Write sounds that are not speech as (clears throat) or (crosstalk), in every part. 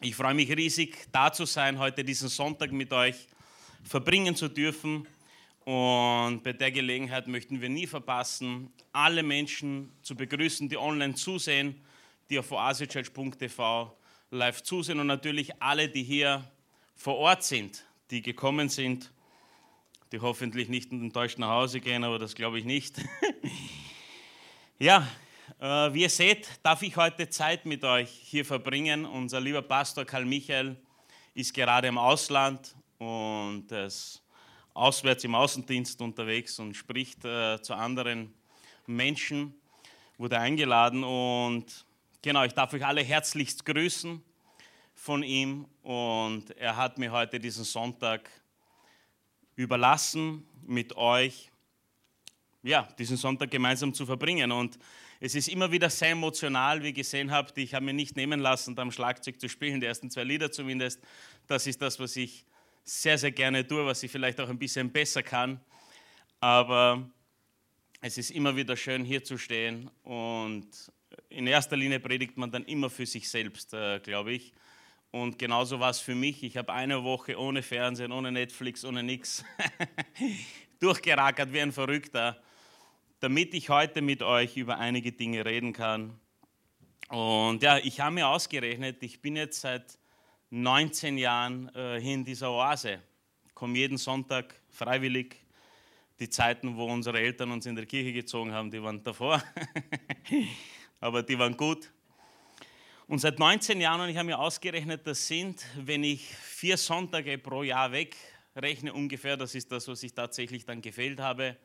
Ich freue mich riesig, da zu sein, heute diesen Sonntag mit euch verbringen zu dürfen. Und bei der Gelegenheit möchten wir nie verpassen, alle Menschen zu begrüßen, die online zusehen, die auf oasechurch.tv live zusehen und natürlich alle, die hier vor Ort sind, die gekommen sind, die hoffentlich nicht enttäuscht nach Hause gehen, aber das glaube ich nicht. (laughs) ja, wie ihr seht, darf ich heute Zeit mit euch hier verbringen. Unser lieber Pastor Karl Michael ist gerade im Ausland und ist auswärts im Außendienst unterwegs und spricht äh, zu anderen Menschen, wurde eingeladen und genau, ich darf euch alle herzlichst grüßen von ihm und er hat mir heute diesen Sonntag überlassen, mit euch ja, diesen Sonntag gemeinsam zu verbringen und es ist immer wieder sehr emotional, wie ihr gesehen habt. Ich habe mir nicht nehmen lassen, da am Schlagzeug zu spielen, die ersten zwei Lieder zumindest. Das ist das, was ich sehr, sehr gerne tue, was ich vielleicht auch ein bisschen besser kann. Aber es ist immer wieder schön, hier zu stehen. Und in erster Linie predigt man dann immer für sich selbst, äh, glaube ich. Und genauso war es für mich. Ich habe eine Woche ohne Fernsehen, ohne Netflix, ohne nichts (laughs) durchgerackert wie ein Verrückter damit ich heute mit euch über einige Dinge reden kann. Und ja, ich habe mir ausgerechnet, ich bin jetzt seit 19 Jahren äh, hier in dieser Oase, komme jeden Sonntag freiwillig. Die Zeiten, wo unsere Eltern uns in der Kirche gezogen haben, die waren davor, (laughs) aber die waren gut. Und seit 19 Jahren, und ich habe mir ausgerechnet, das sind, wenn ich vier Sonntage pro Jahr wegrechne ungefähr, das ist das, was ich tatsächlich dann gefehlt habe,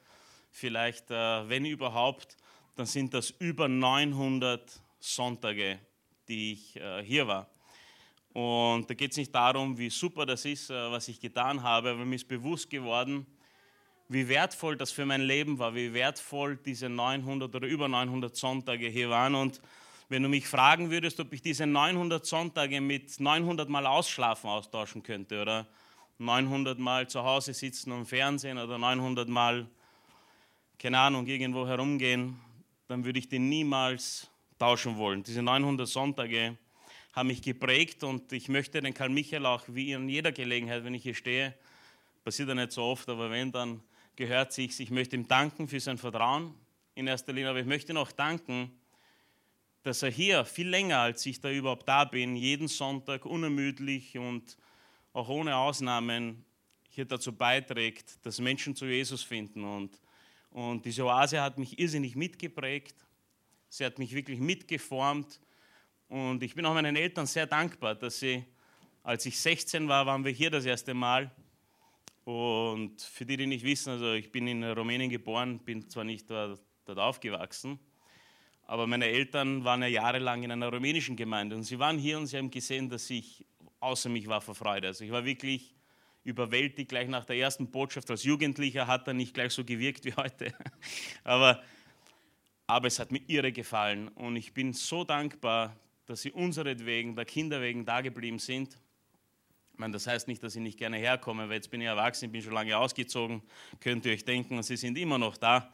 vielleicht, äh, wenn überhaupt, dann sind das über 900 Sonntage, die ich äh, hier war. Und da geht es nicht darum, wie super das ist, äh, was ich getan habe, aber mir ist bewusst geworden, wie wertvoll das für mein Leben war, wie wertvoll diese 900 oder über 900 Sonntage hier waren. Und wenn du mich fragen würdest, ob ich diese 900 Sonntage mit 900 Mal Ausschlafen austauschen könnte oder 900 Mal zu Hause sitzen und Fernsehen oder 900 Mal keine Ahnung, irgendwo herumgehen, dann würde ich den niemals tauschen wollen. Diese 900 Sonntage haben mich geprägt und ich möchte den Karl Michael auch wie in jeder Gelegenheit, wenn ich hier stehe, passiert ja nicht so oft, aber wenn, dann gehört sich, ich möchte ihm danken für sein Vertrauen in erster Linie, aber ich möchte ihm auch danken, dass er hier viel länger, als ich da überhaupt da bin, jeden Sonntag unermüdlich und auch ohne Ausnahmen hier dazu beiträgt, dass Menschen zu Jesus finden und und diese Oase hat mich irrsinnig mitgeprägt. Sie hat mich wirklich mitgeformt. Und ich bin auch meinen Eltern sehr dankbar, dass sie, als ich 16 war, waren wir hier das erste Mal. Und für die, die nicht wissen, also ich bin in Rumänien geboren, bin zwar nicht dort, aufgewachsen, aber meine Eltern waren ja jahrelang in einer rumänischen Gemeinde und sie waren hier und sie haben gesehen, dass ich außer mich war vor Freude. Also ich war wirklich überwältigt gleich nach der ersten Botschaft. Als Jugendlicher hat er nicht gleich so gewirkt wie heute. (laughs) Aber, aber es hat mir irre gefallen und ich bin so dankbar, dass sie unseretwegen, der Kinder wegen da geblieben sind. Ich meine, das heißt nicht, dass ich nicht gerne herkomme, weil jetzt bin ich erwachsen, bin schon lange ausgezogen, könnt ihr euch denken, sie sind immer noch da.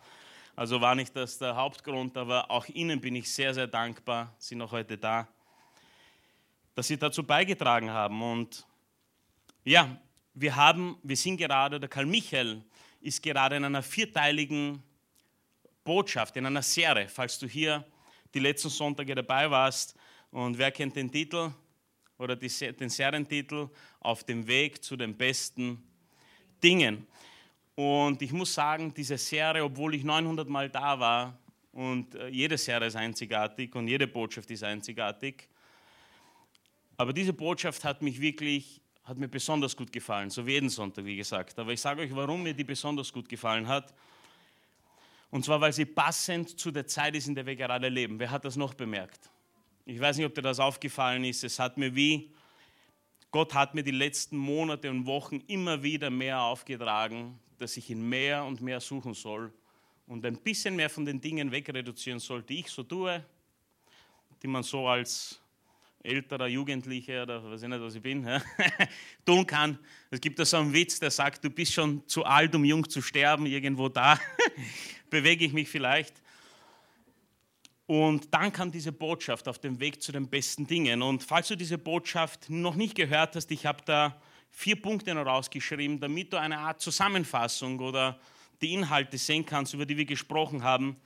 Also war nicht das der Hauptgrund, aber auch ihnen bin ich sehr, sehr dankbar, sie sind noch heute da, dass sie dazu beigetragen haben. Und ja, wir, haben, wir sind gerade, der Karl Michael ist gerade in einer vierteiligen Botschaft, in einer Serie, falls du hier die letzten Sonntage dabei warst. Und wer kennt den Titel oder die, den Serientitel? Auf dem Weg zu den besten Dingen. Und ich muss sagen, diese Serie, obwohl ich 900 Mal da war, und äh, jede Serie ist einzigartig und jede Botschaft ist einzigartig, aber diese Botschaft hat mich wirklich hat mir besonders gut gefallen, so wie jeden Sonntag, wie gesagt. Aber ich sage euch, warum mir die besonders gut gefallen hat. Und zwar, weil sie passend zu der Zeit ist, in der wir gerade leben. Wer hat das noch bemerkt? Ich weiß nicht, ob dir das aufgefallen ist. Es hat mir wie, Gott hat mir die letzten Monate und Wochen immer wieder mehr aufgetragen, dass ich ihn mehr und mehr suchen soll und ein bisschen mehr von den Dingen wegreduzieren soll, die ich so tue, die man so als älterer Jugendlicher oder weiß ich nicht, was ich bin, ja, (laughs) tun kann. Es gibt da so einen Witz, der sagt, du bist schon zu alt, um jung zu sterben, irgendwo da (laughs) bewege ich mich vielleicht. Und dann kam diese Botschaft auf dem Weg zu den besten Dingen. Und falls du diese Botschaft noch nicht gehört hast, ich habe da vier Punkte noch rausgeschrieben, damit du eine Art Zusammenfassung oder die Inhalte sehen kannst, über die wir gesprochen haben.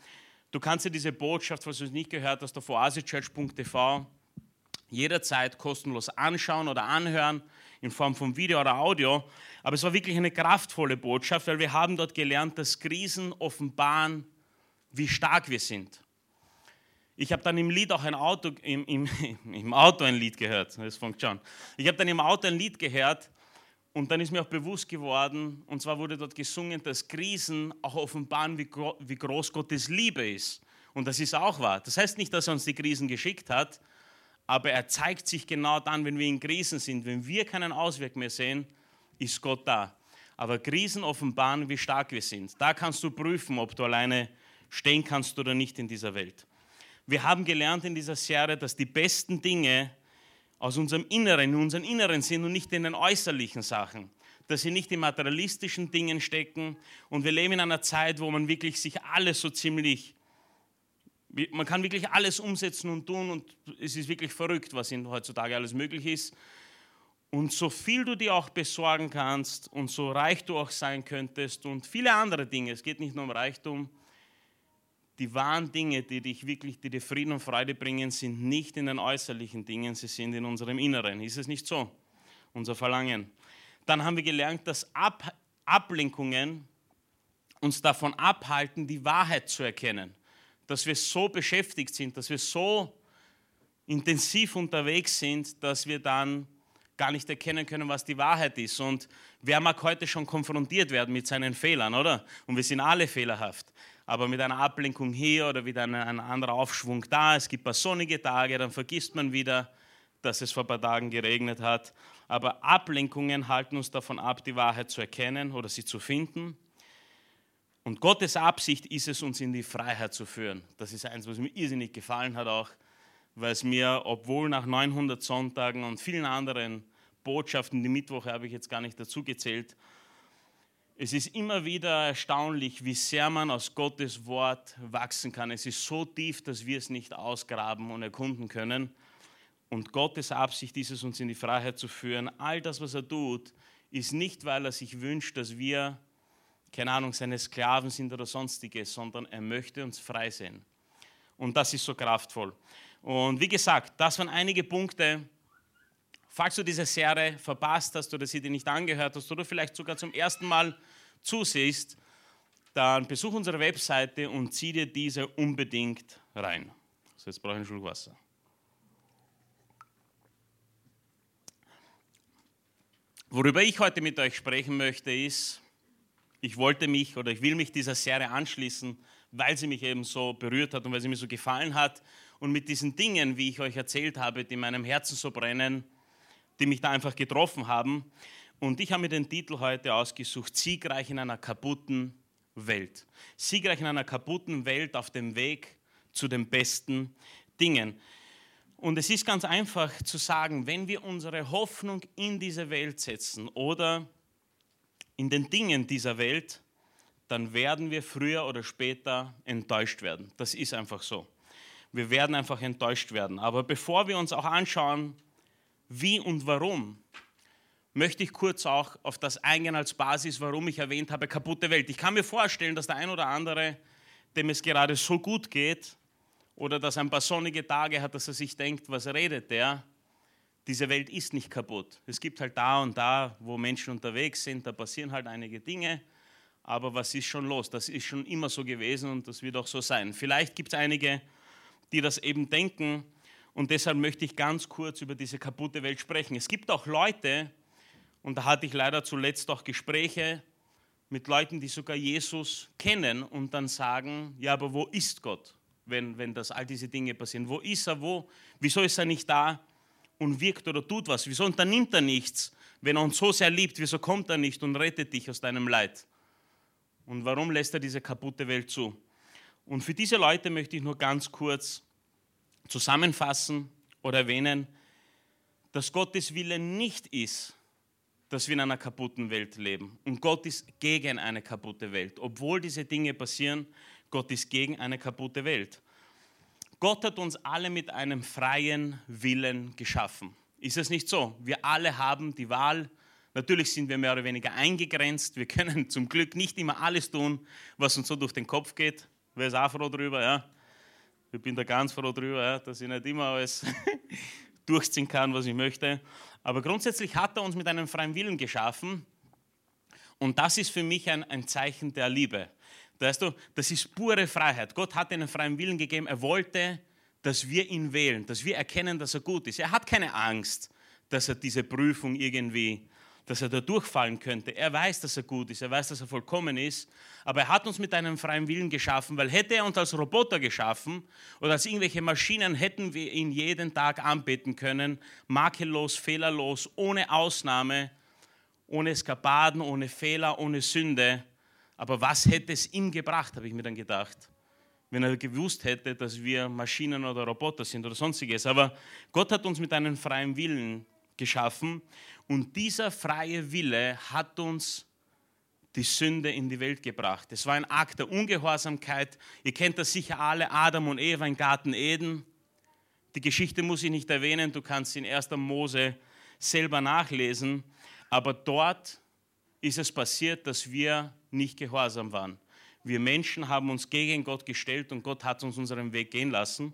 Du kannst dir diese Botschaft, falls du es nicht gehört hast, auf oasechurch.tv jederzeit kostenlos anschauen oder anhören in Form von Video oder Audio. Aber es war wirklich eine kraftvolle Botschaft, weil wir haben dort gelernt, dass Krisen offenbaren, wie stark wir sind. Ich habe dann im Lied auch ein Auto, im, im, (laughs) im Auto ein Lied gehört. Das fängt schon. Ich habe dann im Auto ein Lied gehört und dann ist mir auch bewusst geworden, und zwar wurde dort gesungen, dass Krisen auch offenbaren, wie, wie groß Gottes Liebe ist. Und das ist auch wahr. Das heißt nicht, dass er uns die Krisen geschickt hat, aber er zeigt sich genau dann, wenn wir in Krisen sind. Wenn wir keinen Ausweg mehr sehen, ist Gott da. Aber Krisen offenbaren, wie stark wir sind. Da kannst du prüfen, ob du alleine stehen kannst oder nicht in dieser Welt. Wir haben gelernt in dieser Serie, dass die besten Dinge aus unserem Inneren, in unserem Inneren sind und nicht in den äußerlichen Sachen. Dass sie nicht in materialistischen Dingen stecken. Und wir leben in einer Zeit, wo man wirklich sich alles so ziemlich, man kann wirklich alles umsetzen und tun und es ist wirklich verrückt, was heutzutage alles möglich ist. Und so viel du dir auch besorgen kannst und so reich du auch sein könntest und viele andere Dinge, es geht nicht nur um Reichtum, die wahren Dinge, die dich wirklich, die dir Frieden und Freude bringen, sind nicht in den äußerlichen Dingen, sie sind in unserem Inneren. Ist es nicht so? Unser Verlangen. Dann haben wir gelernt, dass Ab Ablenkungen uns davon abhalten, die Wahrheit zu erkennen. Dass wir so beschäftigt sind, dass wir so intensiv unterwegs sind, dass wir dann gar nicht erkennen können, was die Wahrheit ist. Und wer mag heute schon konfrontiert werden mit seinen Fehlern, oder? Und wir sind alle fehlerhaft aber mit einer Ablenkung hier oder wieder ein, ein anderer Aufschwung da. Es gibt ein paar sonnige Tage, dann vergisst man wieder, dass es vor ein paar Tagen geregnet hat. Aber Ablenkungen halten uns davon ab, die Wahrheit zu erkennen oder sie zu finden. Und Gottes Absicht ist es, uns in die Freiheit zu führen. Das ist eins, was mir irrsinnig gefallen hat auch, weil es mir, obwohl nach 900 Sonntagen und vielen anderen Botschaften, die Mittwoche habe ich jetzt gar nicht dazu gezählt, es ist immer wieder erstaunlich, wie sehr man aus Gottes Wort wachsen kann. Es ist so tief, dass wir es nicht ausgraben und erkunden können. Und Gottes Absicht ist es, uns in die Freiheit zu führen. All das, was er tut, ist nicht, weil er sich wünscht, dass wir, keine Ahnung, seine Sklaven sind oder sonstiges, sondern er möchte uns frei sehen. Und das ist so kraftvoll. Und wie gesagt, das waren einige Punkte. Falls du diese Serie verpasst hast oder sie dir nicht angehört hast oder vielleicht sogar zum ersten Mal zusiehst, dann besuch unsere Webseite und zieh dir diese unbedingt rein. So, jetzt brauche ich einen Schluck Wasser. Worüber ich heute mit euch sprechen möchte, ist, ich wollte mich oder ich will mich dieser Serie anschließen, weil sie mich eben so berührt hat und weil sie mir so gefallen hat. Und mit diesen Dingen, wie ich euch erzählt habe, die meinem Herzen so brennen, die mich da einfach getroffen haben, und ich habe mir den Titel heute ausgesucht, Siegreich in einer kaputten Welt. Siegreich in einer kaputten Welt auf dem Weg zu den besten Dingen. Und es ist ganz einfach zu sagen, wenn wir unsere Hoffnung in diese Welt setzen oder in den Dingen dieser Welt, dann werden wir früher oder später enttäuscht werden. Das ist einfach so. Wir werden einfach enttäuscht werden. Aber bevor wir uns auch anschauen, wie und warum, möchte ich kurz auch auf das eingehen als Basis, warum ich erwähnt habe, kaputte Welt. Ich kann mir vorstellen, dass der ein oder andere, dem es gerade so gut geht oder dass er ein paar sonnige Tage hat, dass er sich denkt, was redet der? Diese Welt ist nicht kaputt. Es gibt halt da und da, wo Menschen unterwegs sind, da passieren halt einige Dinge. Aber was ist schon los? Das ist schon immer so gewesen und das wird auch so sein. Vielleicht gibt es einige, die das eben denken und deshalb möchte ich ganz kurz über diese kaputte Welt sprechen. Es gibt auch Leute, und da hatte ich leider zuletzt auch Gespräche mit Leuten, die sogar Jesus kennen und dann sagen, ja, aber wo ist Gott, wenn, wenn das all diese Dinge passieren? Wo ist er? Wo? Wieso ist er nicht da und wirkt oder tut was? Wieso unternimmt er nichts? Wenn er uns so sehr liebt, wieso kommt er nicht und rettet dich aus deinem Leid? Und warum lässt er diese kaputte Welt zu? Und für diese Leute möchte ich nur ganz kurz zusammenfassen oder erwähnen, dass Gottes Wille nicht ist, dass wir in einer kaputten Welt leben. Und Gott ist gegen eine kaputte Welt. Obwohl diese Dinge passieren, Gott ist gegen eine kaputte Welt. Gott hat uns alle mit einem freien Willen geschaffen. Ist es nicht so? Wir alle haben die Wahl. Natürlich sind wir mehr oder weniger eingegrenzt. Wir (laughs) können zum Glück nicht immer alles tun, was uns so durch den Kopf geht. Wer ist auch froh drüber? Ja? Ich bin da ganz froh drüber, ja, dass ich nicht immer alles (laughs) durchziehen kann, was ich möchte. Aber grundsätzlich hat er uns mit einem freien Willen geschaffen. Und das ist für mich ein, ein Zeichen der Liebe. Weißt du, das ist pure Freiheit. Gott hat einen freien Willen gegeben. Er wollte, dass wir ihn wählen, dass wir erkennen, dass er gut ist. Er hat keine Angst, dass er diese Prüfung irgendwie, dass er da durchfallen könnte. Er weiß, dass er gut ist. Er weiß, dass er vollkommen ist. Aber er hat uns mit einem freien Willen geschaffen, weil hätte er uns als Roboter geschaffen oder als irgendwelche Maschinen, hätten wir ihn jeden Tag anbeten können, makellos, fehlerlos, ohne Ausnahme, ohne Eskapaden, ohne Fehler, ohne Sünde. Aber was hätte es ihm gebracht, habe ich mir dann gedacht, wenn er gewusst hätte, dass wir Maschinen oder Roboter sind oder sonstiges. Aber Gott hat uns mit einem freien Willen geschaffen und dieser freie Wille hat uns die Sünde in die Welt gebracht. Es war ein Akt der Ungehorsamkeit. Ihr kennt das sicher alle, Adam und Eva im Garten Eden. Die Geschichte muss ich nicht erwähnen, du kannst in 1. Mose selber nachlesen. Aber dort ist es passiert, dass wir nicht gehorsam waren. Wir Menschen haben uns gegen Gott gestellt und Gott hat uns unseren Weg gehen lassen.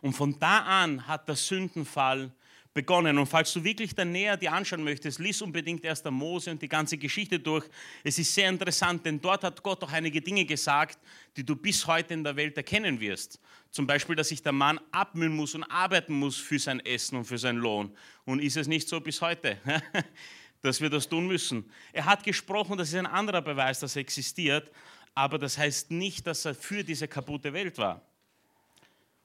Und von da an hat der Sündenfall begonnen. Und falls du wirklich dann näher dir anschauen möchtest, lies unbedingt erst der Mose und die ganze Geschichte durch. Es ist sehr interessant, denn dort hat Gott auch einige Dinge gesagt, die du bis heute in der Welt erkennen wirst. Zum Beispiel, dass sich der Mann abmühen muss und arbeiten muss für sein Essen und für seinen Lohn. Und ist es nicht so bis heute? (laughs) dass wir das tun müssen. Er hat gesprochen, das ist ein anderer Beweis, dass er existiert, aber das heißt nicht, dass er für diese kaputte Welt war.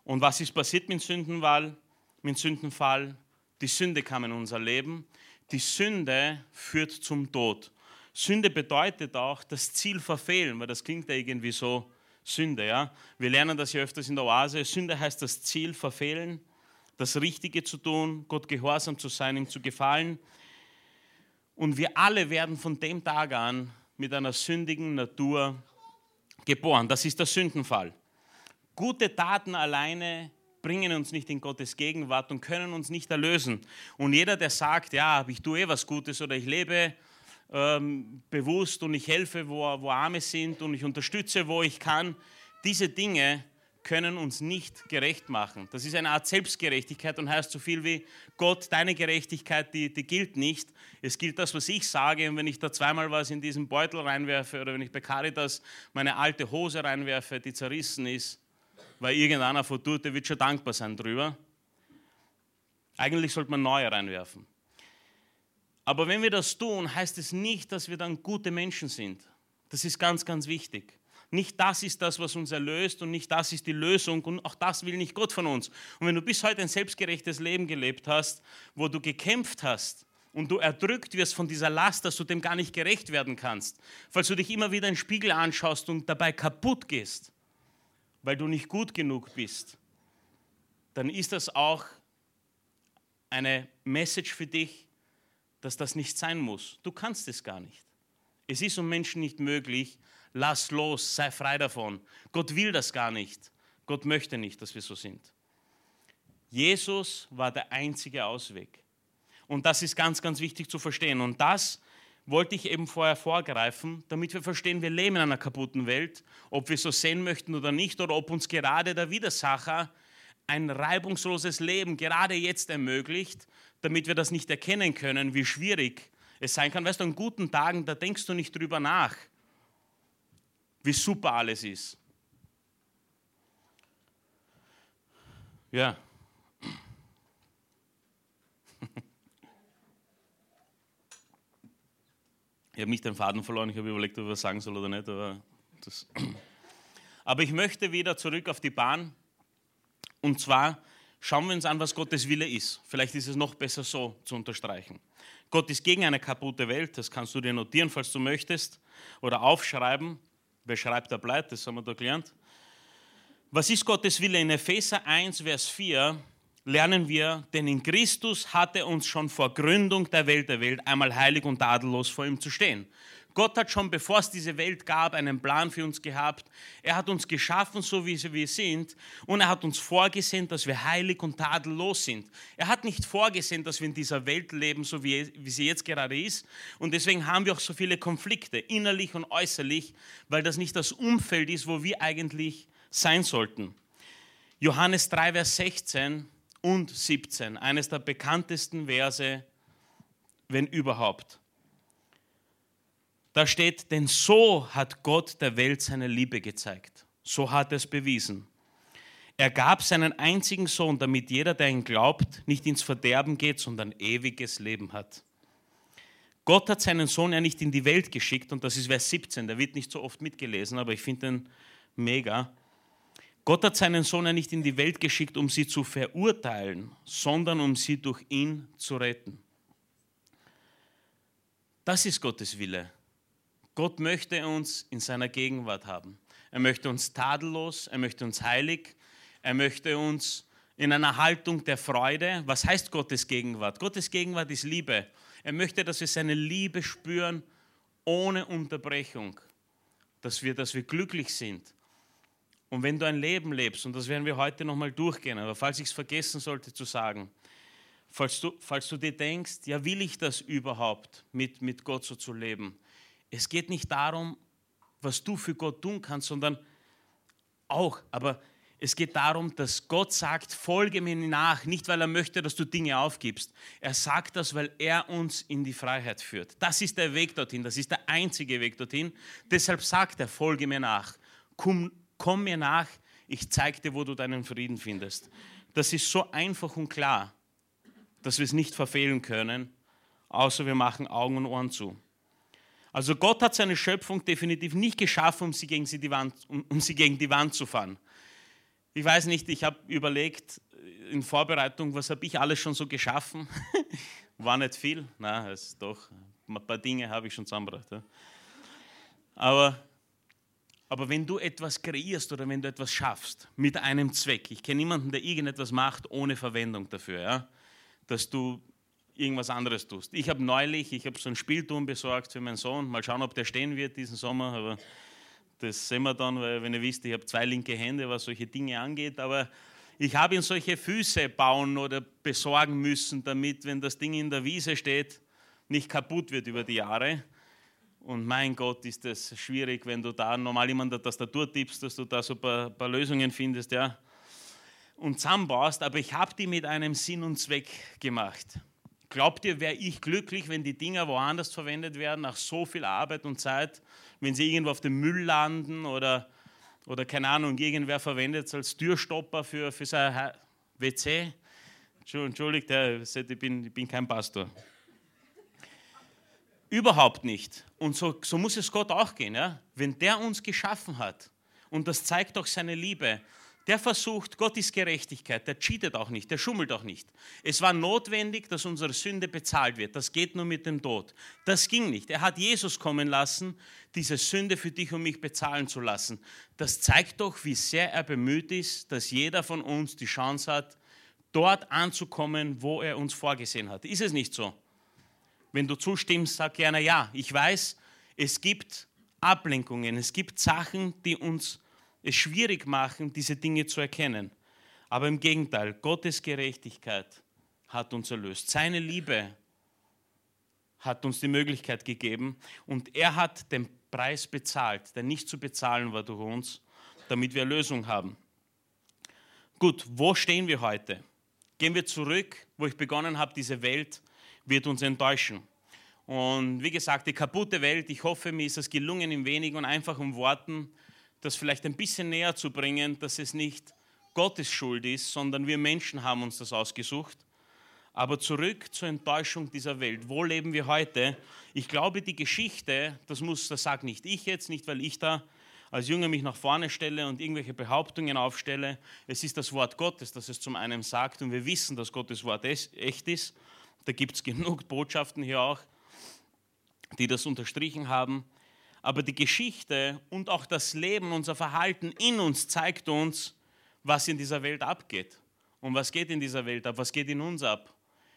Und was ist passiert mit Sündenfall? Mit Sündenfall? Die Sünde kam in unser Leben. Die Sünde führt zum Tod. Sünde bedeutet auch das Ziel verfehlen, weil das klingt ja irgendwie so Sünde. Ja? Wir lernen das ja öfters in der Oase. Sünde heißt das Ziel verfehlen, das Richtige zu tun, Gott gehorsam zu sein, ihm zu gefallen. Und wir alle werden von dem Tag an mit einer sündigen Natur geboren. Das ist der Sündenfall. Gute Taten alleine bringen uns nicht in Gottes Gegenwart und können uns nicht erlösen. Und jeder, der sagt, ja, ich tue eh was Gutes oder ich lebe ähm, bewusst und ich helfe, wo, wo Arme sind und ich unterstütze, wo ich kann, diese Dinge können uns nicht gerecht machen. Das ist eine Art Selbstgerechtigkeit und heißt so viel wie, Gott, deine Gerechtigkeit, die, die gilt nicht. Es gilt das, was ich sage und wenn ich da zweimal was in diesen Beutel reinwerfe oder wenn ich bei Caritas meine alte Hose reinwerfe, die zerrissen ist, weil irgendeiner von tut, der wird schon dankbar sein drüber. Eigentlich sollte man neue reinwerfen. Aber wenn wir das tun, heißt es nicht, dass wir dann gute Menschen sind. Das ist ganz, ganz wichtig. Nicht das ist das, was uns erlöst und nicht das ist die Lösung und auch das will nicht Gott von uns. Und wenn du bis heute ein selbstgerechtes Leben gelebt hast, wo du gekämpft hast und du erdrückt wirst von dieser Last, dass du dem gar nicht gerecht werden kannst, falls du dich immer wieder in den Spiegel anschaust und dabei kaputt gehst, weil du nicht gut genug bist, dann ist das auch eine Message für dich, dass das nicht sein muss. Du kannst es gar nicht. Es ist um Menschen nicht möglich, lass los, sei frei davon. Gott will das gar nicht. Gott möchte nicht, dass wir so sind. Jesus war der einzige Ausweg. Und das ist ganz, ganz wichtig zu verstehen. Und das wollte ich eben vorher vorgreifen, damit wir verstehen, wir leben in einer kaputten Welt, ob wir so sehen möchten oder nicht, oder ob uns gerade der Widersacher ein reibungsloses Leben gerade jetzt ermöglicht, damit wir das nicht erkennen können, wie schwierig es sein kann. Weißt du, an guten Tagen, da denkst du nicht drüber nach wie super alles ist. Ja. Ich habe nicht den Faden verloren, ich habe überlegt, ob ich was sagen soll oder nicht. Aber, das (clears throat) aber ich möchte wieder zurück auf die Bahn. Und zwar schauen wir uns an, was Gottes Wille ist. Vielleicht ist es noch besser so zu unterstreichen. Gott ist gegen eine kaputte Welt, das kannst du dir notieren, falls du möchtest, oder aufschreiben. Wer schreibt, der bleibt, das haben wir da gelernt. Was ist Gottes Wille? In Epheser 1, Vers 4 lernen wir, denn in Christus hat er uns schon vor Gründung der Welt der Welt einmal heilig und tadellos vor ihm zu stehen. Gott hat schon, bevor es diese Welt gab, einen Plan für uns gehabt. Er hat uns geschaffen, so wie wir sind. Und er hat uns vorgesehen, dass wir heilig und tadellos sind. Er hat nicht vorgesehen, dass wir in dieser Welt leben, so wie, wie sie jetzt gerade ist. Und deswegen haben wir auch so viele Konflikte, innerlich und äußerlich, weil das nicht das Umfeld ist, wo wir eigentlich sein sollten. Johannes 3, Vers 16 und 17, eines der bekanntesten Verse, wenn überhaupt. Da steht, denn so hat Gott der Welt seine Liebe gezeigt. So hat er es bewiesen. Er gab seinen einzigen Sohn, damit jeder, der ihn glaubt, nicht ins Verderben geht, sondern ewiges Leben hat. Gott hat seinen Sohn ja nicht in die Welt geschickt, und das ist Vers 17, der wird nicht so oft mitgelesen, aber ich finde den mega. Gott hat seinen Sohn ja nicht in die Welt geschickt, um sie zu verurteilen, sondern um sie durch ihn zu retten. Das ist Gottes Wille. Gott möchte uns in seiner Gegenwart haben. Er möchte uns tadellos, er möchte uns heilig, er möchte uns in einer Haltung der Freude. Was heißt Gottes Gegenwart? Gottes Gegenwart ist Liebe. Er möchte, dass wir seine Liebe spüren ohne Unterbrechung, dass wir, dass wir glücklich sind. Und wenn du ein Leben lebst, und das werden wir heute nochmal durchgehen, aber falls ich es vergessen sollte zu sagen, falls du, falls du dir denkst, ja, will ich das überhaupt, mit, mit Gott so zu leben? Es geht nicht darum, was du für Gott tun kannst, sondern auch, aber es geht darum, dass Gott sagt, folge mir nach, nicht weil er möchte, dass du Dinge aufgibst. Er sagt das, weil er uns in die Freiheit führt. Das ist der Weg dorthin, das ist der einzige Weg dorthin. Deshalb sagt er, folge mir nach, komm, komm mir nach, ich zeige dir, wo du deinen Frieden findest. Das ist so einfach und klar, dass wir es nicht verfehlen können, außer wir machen Augen und Ohren zu. Also Gott hat seine Schöpfung definitiv nicht geschaffen, um sie gegen, sie die, Wand, um, um sie gegen die Wand zu fahren. Ich weiß nicht, ich habe überlegt äh, in Vorbereitung, was habe ich alles schon so geschaffen? (laughs) War nicht viel, na, ist doch ein paar Dinge habe ich schon zusammengebracht. Ja. Aber, aber wenn du etwas kreierst oder wenn du etwas schaffst mit einem Zweck, ich kenne niemanden, der irgendetwas macht ohne Verwendung dafür, ja, dass du irgendwas anderes tust. Ich habe neulich, ich habe so ein Spielturm besorgt für meinen Sohn. Mal schauen, ob der stehen wird diesen Sommer. Aber das sehen wir dann, weil wenn ihr wisst, ich habe zwei linke Hände, was solche Dinge angeht. Aber ich habe ihm solche Füße bauen oder besorgen müssen, damit, wenn das Ding in der Wiese steht, nicht kaputt wird über die Jahre. Und mein Gott, ist das schwierig, wenn du da normal jemand der Tastatur tippst, dass du da so ein paar, paar Lösungen findest, ja. Und zusammenbaust, aber ich habe die mit einem Sinn und Zweck gemacht. Glaubt ihr, wäre ich glücklich, wenn die Dinger woanders verwendet werden, nach so viel Arbeit und Zeit, wenn sie irgendwo auf dem Müll landen oder, oder keine Ahnung, irgendwer verwendet es als Türstopper für, für sein WC? Entschuldigt, ich bin, ich bin kein Pastor. Überhaupt nicht. Und so, so muss es Gott auch gehen. Ja? Wenn der uns geschaffen hat, und das zeigt doch seine Liebe, der versucht, Gott ist Gerechtigkeit, der cheatet auch nicht, der schummelt auch nicht. Es war notwendig, dass unsere Sünde bezahlt wird. Das geht nur mit dem Tod. Das ging nicht. Er hat Jesus kommen lassen, diese Sünde für dich und mich bezahlen zu lassen. Das zeigt doch, wie sehr er bemüht ist, dass jeder von uns die Chance hat, dort anzukommen, wo er uns vorgesehen hat. Ist es nicht so? Wenn du zustimmst, sag gerne ja. Ich weiß, es gibt Ablenkungen, es gibt Sachen, die uns es schwierig machen, diese Dinge zu erkennen. Aber im Gegenteil, Gottes Gerechtigkeit hat uns erlöst. Seine Liebe hat uns die Möglichkeit gegeben und er hat den Preis bezahlt, der nicht zu bezahlen war durch uns, damit wir Erlösung haben. Gut, wo stehen wir heute? Gehen wir zurück, wo ich begonnen habe, diese Welt wird uns enttäuschen. Und wie gesagt, die kaputte Welt, ich hoffe, mir ist es gelungen, in wenigen und einfachen Worten das vielleicht ein bisschen näher zu bringen, dass es nicht Gottes Schuld ist, sondern wir Menschen haben uns das ausgesucht. Aber zurück zur Enttäuschung dieser Welt. Wo leben wir heute? Ich glaube, die Geschichte, das muss, das sagt nicht ich jetzt, nicht weil ich da als Jünger mich nach vorne stelle und irgendwelche Behauptungen aufstelle. Es ist das Wort Gottes, das es zum einen sagt und wir wissen, dass Gottes Wort echt ist. Da gibt es genug Botschaften hier auch, die das unterstrichen haben. Aber die Geschichte und auch das Leben, unser Verhalten in uns zeigt uns, was in dieser Welt abgeht. Und was geht in dieser Welt ab? Was geht in uns ab?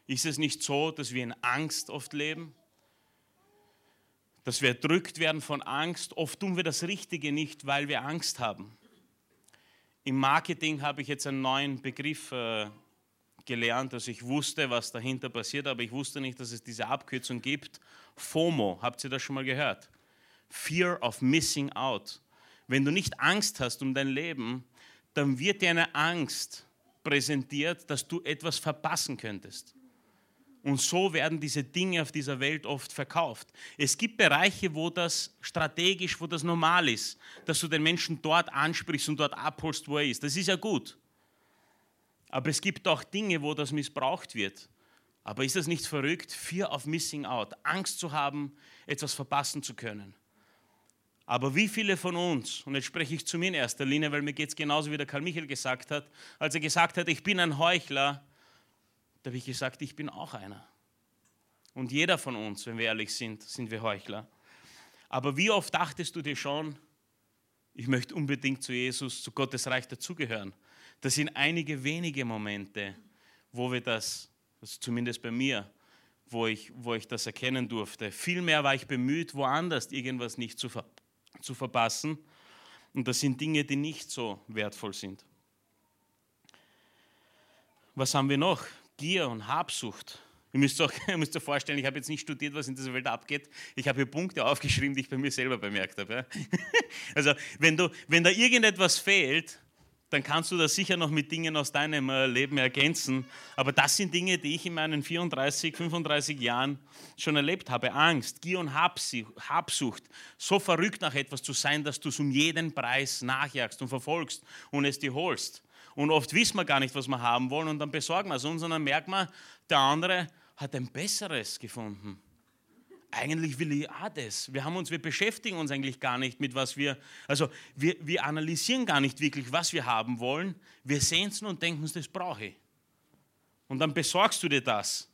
Ist es nicht so, dass wir in Angst oft leben? dass wir erdrückt werden von Angst. Oft tun wir das Richtige nicht, weil wir Angst haben. Im Marketing habe ich jetzt einen neuen Begriff äh, gelernt. Also ich wusste, was dahinter passiert, aber ich wusste nicht, dass es diese Abkürzung gibt. FOMO, habt ihr das schon mal gehört? Fear of Missing Out. Wenn du nicht Angst hast um dein Leben, dann wird dir eine Angst präsentiert, dass du etwas verpassen könntest. Und so werden diese Dinge auf dieser Welt oft verkauft. Es gibt Bereiche, wo das strategisch, wo das normal ist, dass du den Menschen dort ansprichst und dort abholst, wo er ist. Das ist ja gut. Aber es gibt auch Dinge, wo das missbraucht wird. Aber ist das nicht verrückt? Fear of missing out. Angst zu haben, etwas verpassen zu können. Aber wie viele von uns, und jetzt spreche ich zu mir in erster Linie, weil mir geht es genauso, wie der Karl Michael gesagt hat, als er gesagt hat, ich bin ein Heuchler, da habe ich gesagt, ich bin auch einer. Und jeder von uns, wenn wir ehrlich sind, sind wir Heuchler. Aber wie oft dachtest du dir schon, ich möchte unbedingt zu Jesus, zu Gottes Reich dazugehören? Das sind einige wenige Momente, wo wir das, also zumindest bei mir, wo ich, wo ich das erkennen durfte. Vielmehr war ich bemüht, woanders irgendwas nicht zu, ver zu verpassen. Und das sind Dinge, die nicht so wertvoll sind. Was haben wir noch? Gier und Habsucht. Ihr müsst, auch, (laughs) ihr müsst euch vorstellen, ich habe jetzt nicht studiert, was in dieser Welt abgeht. Ich habe hier Punkte aufgeschrieben, die ich bei mir selber bemerkt habe. (laughs) Also, wenn, du, wenn da irgendetwas fehlt, dann kannst du das sicher noch mit Dingen aus deinem äh, Leben ergänzen. Aber das sind Dinge, die ich in meinen 34, 35 Jahren schon erlebt habe. Angst, Gier und Habsucht. So verrückt nach etwas zu sein, dass du es um jeden Preis nachjagst und verfolgst und es dir holst. Und oft wissen wir gar nicht, was wir haben wollen und dann besorgen wir es uns und dann merkt man, der andere hat ein besseres gefunden. Eigentlich will ich auch das. Wir, haben uns, wir beschäftigen uns eigentlich gar nicht mit was wir, also wir, wir analysieren gar nicht wirklich, was wir haben wollen. Wir sehen es und denken uns, das brauche ich. Und dann besorgst du dir das.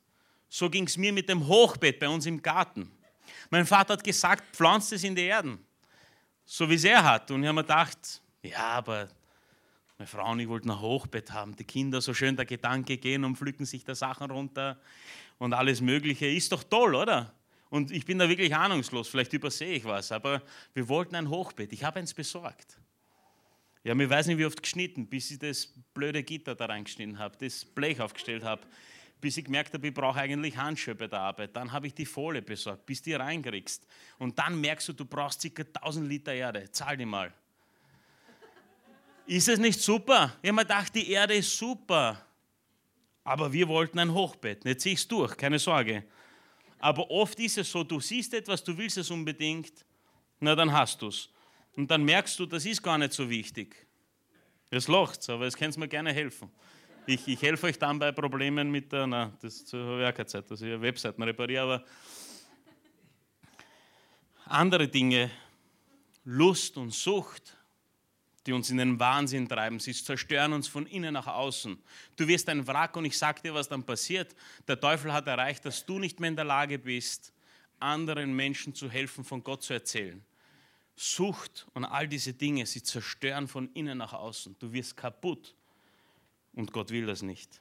So ging es mir mit dem Hochbett bei uns im Garten. Mein Vater hat gesagt, pflanzt es in die Erden. So wie es er hat. Und ich habe mir gedacht, ja, aber meine Frau und ich wollten ein Hochbett haben. Die Kinder, so schön der Gedanke gehen und pflücken sich da Sachen runter und alles Mögliche. Ist doch toll, oder? Und ich bin da wirklich ahnungslos, vielleicht übersehe ich was, aber wir wollten ein Hochbett. Ich habe eins besorgt. Ja, mir weiß nicht, wie oft geschnitten, bis ich das blöde Gitter da reingeschnitten habe, das Blech aufgestellt habe, bis ich gemerkt habe, ich brauche eigentlich Handschuhe bei der Arbeit. Dann habe ich die Folie besorgt, bis die reinkriegst. Und dann merkst du, du brauchst ca. 1000 Liter Erde. Zahl die mal. Ist es nicht super? Ich habe mir gedacht, die Erde ist super. Aber wir wollten ein Hochbett. Jetzt ziehe ich es durch, keine Sorge. Aber oft ist es so, du siehst etwas, du willst es unbedingt, na dann hast du es. Und dann merkst du, das ist gar nicht so wichtig. Es lacht, aber es kannst mir gerne helfen. Ich, ich helfe euch dann bei Problemen mit der, na, das ist ja keine Zeit, dass ich Webseiten repariere, aber andere Dinge, Lust und Sucht, die uns in den Wahnsinn treiben. Sie zerstören uns von innen nach außen. Du wirst ein Wrack und ich sag dir, was dann passiert. Der Teufel hat erreicht, dass du nicht mehr in der Lage bist, anderen Menschen zu helfen, von Gott zu erzählen. Sucht und all diese Dinge, sie zerstören von innen nach außen. Du wirst kaputt. Und Gott will das nicht.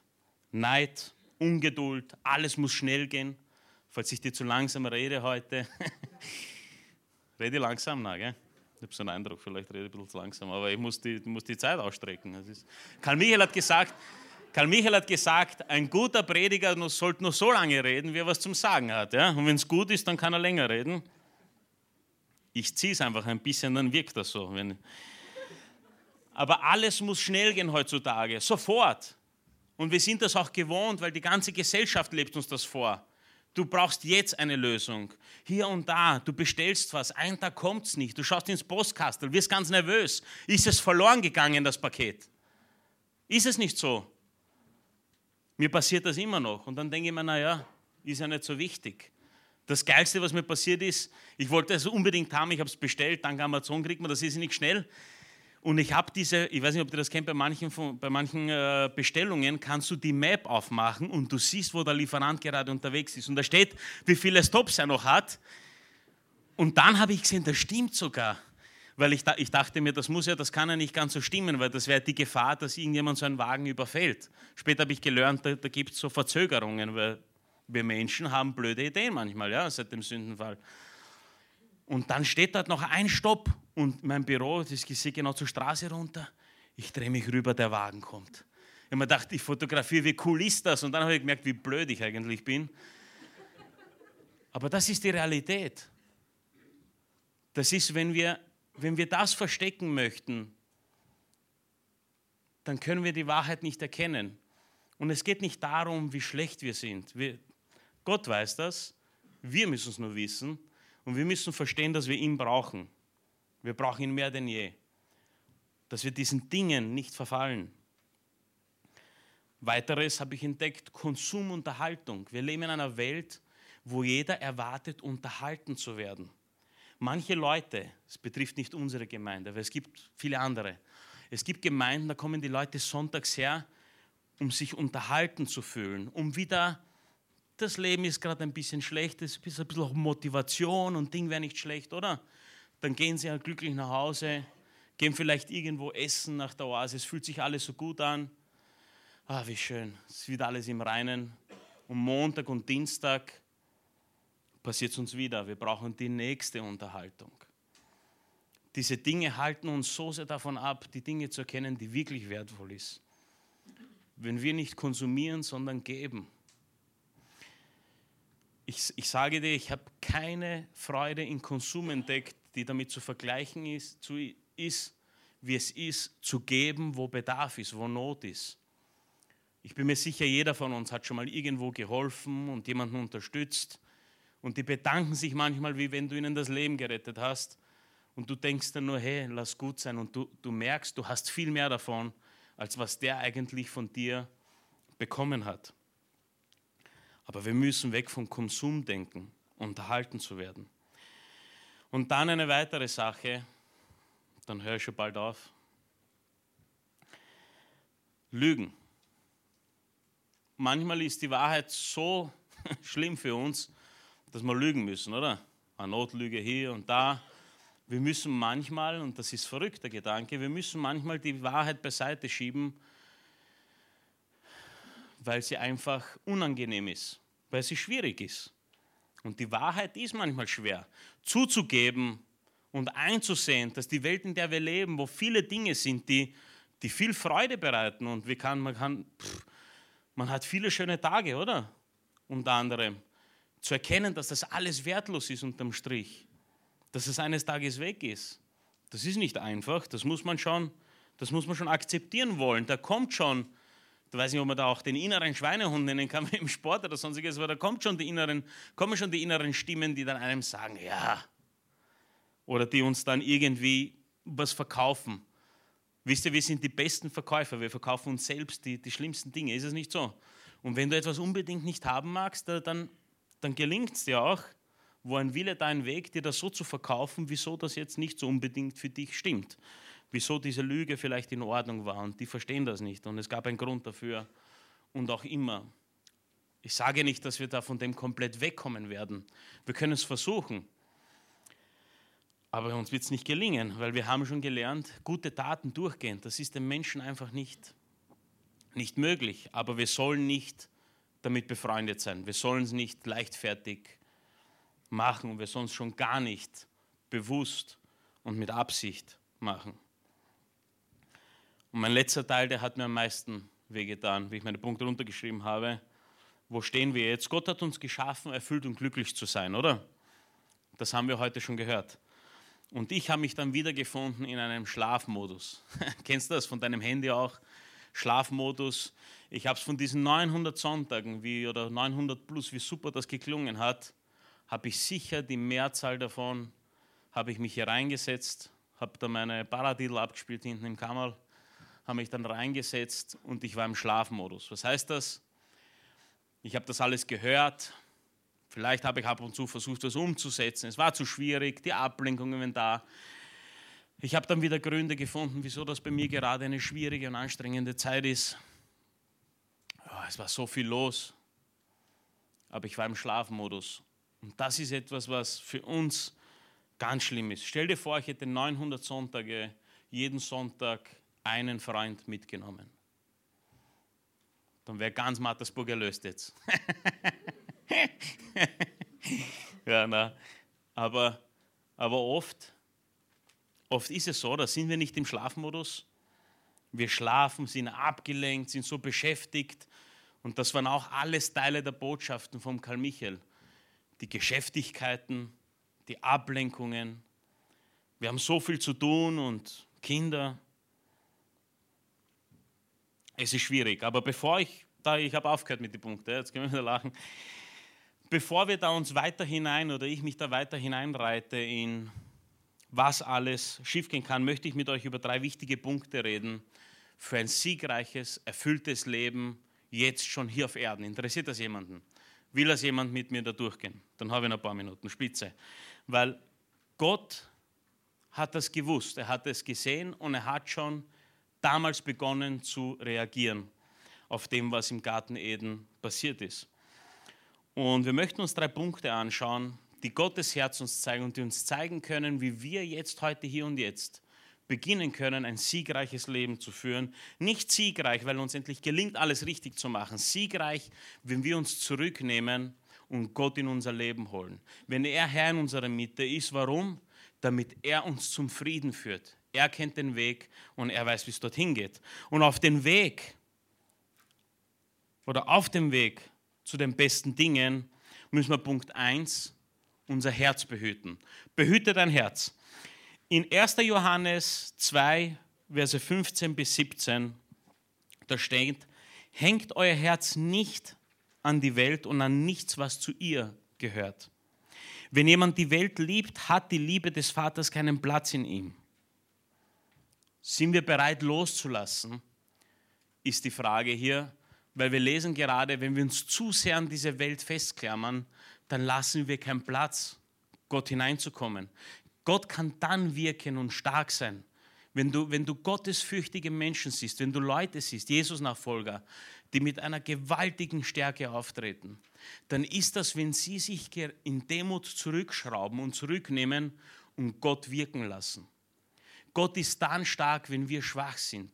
Neid, Ungeduld, alles muss schnell gehen. Falls ich dir zu langsam rede heute, (laughs) rede langsam, na, gell? Ich habe so einen Eindruck, vielleicht rede ich ein bisschen langsam, aber ich muss die, muss die Zeit ausstrecken. Ist, Karl Michael hat gesagt, Karl Michael hat gesagt, ein guter Prediger sollte nur so lange reden, wie er was zum Sagen hat. Ja? Und wenn es gut ist, dann kann er länger reden. Ich ziehe es einfach ein bisschen, dann wirkt das so. Wenn aber alles muss schnell gehen heutzutage, sofort. Und wir sind das auch gewohnt, weil die ganze Gesellschaft lebt uns das vor. Du brauchst jetzt eine Lösung. Hier und da, du bestellst was, ein Tag kommt es nicht, du schaust ins Postkastel, wirst ganz nervös. Ist es verloren gegangen, das Paket? Ist es nicht so? Mir passiert das immer noch. Und dann denke ich mir, naja, ist ja nicht so wichtig. Das Geilste, was mir passiert ist, ich wollte es unbedingt haben, ich habe es bestellt, dank Amazon kriegt man das ist nicht schnell. Und ich habe diese, ich weiß nicht, ob ihr das kennt, bei manchen, bei manchen äh, Bestellungen kannst du die Map aufmachen und du siehst, wo der Lieferant gerade unterwegs ist. Und da steht, wie viele Stops er noch hat. Und dann habe ich gesehen, das stimmt sogar. Weil ich, ich dachte mir, das muss ja, das kann ja nicht ganz so stimmen, weil das wäre die Gefahr, dass irgendjemand so einen Wagen überfällt. Später habe ich gelernt, da, da gibt es so Verzögerungen, weil wir Menschen haben blöde Ideen manchmal, ja, seit dem Sündenfall. Und dann steht dort noch ein Stopp und mein Büro, das geht genau zur Straße runter. Ich drehe mich rüber, der Wagen kommt. Ich habe mir gedacht, ich fotografiere, wie cool ist das? Und dann habe ich gemerkt, wie blöd ich eigentlich bin. Aber das ist die Realität. Das ist, wenn wir, wenn wir das verstecken möchten, dann können wir die Wahrheit nicht erkennen. Und es geht nicht darum, wie schlecht wir sind. Wir, Gott weiß das, wir müssen es nur wissen und wir müssen verstehen, dass wir ihn brauchen. Wir brauchen ihn mehr denn je. Dass wir diesen Dingen nicht verfallen. Weiteres habe ich entdeckt, Konsumunterhaltung. Wir leben in einer Welt, wo jeder erwartet, unterhalten zu werden. Manche Leute, es betrifft nicht unsere Gemeinde, aber es gibt viele andere. Es gibt Gemeinden, da kommen die Leute sonntags her, um sich unterhalten zu fühlen, um wieder, das Leben ist gerade ein bisschen schlecht, es ist ein bisschen auch Motivation und Ding wäre nicht schlecht, oder? Dann gehen sie ja glücklich nach Hause, gehen vielleicht irgendwo essen nach der Oase, es fühlt sich alles so gut an. Ah, wie schön, es wieder alles im Reinen. Und Montag und Dienstag passiert es uns wieder. Wir brauchen die nächste Unterhaltung. Diese Dinge halten uns so sehr davon ab, die Dinge zu erkennen, die wirklich wertvoll ist. Wenn wir nicht konsumieren, sondern geben. Ich, ich sage dir, ich habe keine Freude in Konsum entdeckt, die damit zu vergleichen ist, zu, ist, wie es ist, zu geben, wo Bedarf ist, wo Not ist. Ich bin mir sicher, jeder von uns hat schon mal irgendwo geholfen und jemanden unterstützt. Und die bedanken sich manchmal, wie wenn du ihnen das Leben gerettet hast. Und du denkst dann nur, hey, lass gut sein. Und du, du merkst, du hast viel mehr davon, als was der eigentlich von dir bekommen hat. Aber wir müssen weg vom Konsum denken, unterhalten zu werden. Und dann eine weitere Sache, dann höre ich schon bald auf. Lügen. Manchmal ist die Wahrheit so (laughs) schlimm für uns, dass wir lügen müssen, oder? Eine Notlüge hier und da. Wir müssen manchmal, und das ist verrückt, der Gedanke, wir müssen manchmal die Wahrheit beiseite schieben, weil sie einfach unangenehm ist, weil sie schwierig ist. Und die Wahrheit ist manchmal schwer. Zuzugeben und einzusehen, dass die Welt, in der wir leben, wo viele Dinge sind, die, die viel Freude bereiten und wie kann, man, kann, pff, man hat viele schöne Tage, oder? Unter anderem zu erkennen, dass das alles wertlos ist unterm Strich, dass es eines Tages weg ist. Das ist nicht einfach, das muss man schon, das muss man schon akzeptieren wollen. Da kommt schon, da weiß nicht, ob man da auch den inneren Schweinehund nennen kann (laughs) im Sport oder sonstiges, aber da kommt schon die inneren, kommen schon die inneren Stimmen, die dann einem sagen, ja, oder die uns dann irgendwie was verkaufen. Wisst ihr, wir sind die besten Verkäufer, wir verkaufen uns selbst die, die schlimmsten Dinge, ist es nicht so? Und wenn du etwas unbedingt nicht haben magst, dann dann gelingt es dir auch, wo ein Wille dein Weg, dir das so zu verkaufen, wieso das jetzt nicht so unbedingt für dich stimmt. Wieso diese Lüge vielleicht in Ordnung war und die verstehen das nicht und es gab einen Grund dafür und auch immer. Ich sage nicht, dass wir da von dem komplett wegkommen werden. Wir können es versuchen. Aber uns wird es nicht gelingen, weil wir haben schon gelernt, gute Taten durchgehend, das ist dem Menschen einfach nicht, nicht möglich. Aber wir sollen nicht damit befreundet sein. Wir sollen es nicht leichtfertig machen und wir sollen es schon gar nicht bewusst und mit Absicht machen. Und mein letzter Teil, der hat mir am meisten wehgetan, wie ich meine Punkte runtergeschrieben habe. Wo stehen wir jetzt? Gott hat uns geschaffen, erfüllt und glücklich zu sein, oder? Das haben wir heute schon gehört. Und ich habe mich dann wiedergefunden in einem Schlafmodus. (laughs) Kennst du das von deinem Handy auch? Schlafmodus. Ich habe es von diesen 900 Sonntagen wie, oder 900 plus, wie super das geklungen hat, habe ich sicher die Mehrzahl davon, habe ich mich hier reingesetzt, habe da meine Paradiddle abgespielt hinten im Kammerl, habe mich dann reingesetzt und ich war im Schlafmodus. Was heißt das? Ich habe das alles gehört. Vielleicht habe ich ab und zu versucht, das umzusetzen. Es war zu schwierig, die Ablenkungen waren da. Ich habe dann wieder Gründe gefunden, wieso das bei mir gerade eine schwierige und anstrengende Zeit ist. Oh, es war so viel los, aber ich war im Schlafmodus. Und das ist etwas, was für uns ganz schlimm ist. Stell dir vor, ich hätte 900 Sonntage, jeden Sonntag einen Freund mitgenommen. Dann wäre ganz Mattersburg erlöst jetzt. (laughs) ja, na. Aber Aber oft, oft ist es so, da sind wir nicht im Schlafmodus. Wir schlafen, sind abgelenkt, sind so beschäftigt. Und das waren auch alles Teile der Botschaften vom Karl Michael. Die Geschäftigkeiten, die Ablenkungen. Wir haben so viel zu tun und Kinder. Es ist schwierig. Aber bevor ich da, ich habe aufgehört mit den Punkten, jetzt können wir wieder lachen. Bevor wir da uns weiter hinein oder ich mich da weiter hineinreite in was alles schiefgehen kann, möchte ich mit euch über drei wichtige Punkte reden für ein siegreiches, erfülltes Leben jetzt schon hier auf Erden. Interessiert das jemanden? Will das jemand mit mir da durchgehen? Dann habe ich noch ein paar Minuten Spitze. Weil Gott hat das gewusst, er hat es gesehen und er hat schon damals begonnen zu reagieren auf dem, was im Garten Eden passiert ist. Und wir möchten uns drei Punkte anschauen, die Gottes Herz uns zeigen und die uns zeigen können, wie wir jetzt, heute, hier und jetzt beginnen können, ein siegreiches Leben zu führen. Nicht siegreich, weil uns endlich gelingt, alles richtig zu machen. Siegreich, wenn wir uns zurücknehmen und Gott in unser Leben holen. Wenn er Herr in unserer Mitte ist, warum? Damit er uns zum Frieden führt. Er kennt den Weg und er weiß, wie es dorthin geht. Und auf den Weg oder auf dem Weg zu den besten Dingen müssen wir Punkt 1 unser Herz behüten. Behüte dein Herz. In 1. Johannes 2, Verse 15 bis 17, da steht, hängt euer Herz nicht an die Welt und an nichts, was zu ihr gehört. Wenn jemand die Welt liebt, hat die Liebe des Vaters keinen Platz in ihm. Sind wir bereit loszulassen, ist die Frage hier, weil wir lesen gerade, wenn wir uns zu sehr an diese Welt festklammern, dann lassen wir keinen Platz, Gott hineinzukommen. Gott kann dann wirken und stark sein. Wenn du, wenn du gottesfürchtige Menschen siehst, wenn du Leute siehst, Jesus-Nachfolger, die mit einer gewaltigen Stärke auftreten, dann ist das, wenn sie sich in Demut zurückschrauben und zurücknehmen und Gott wirken lassen. Gott ist dann stark, wenn wir schwach sind.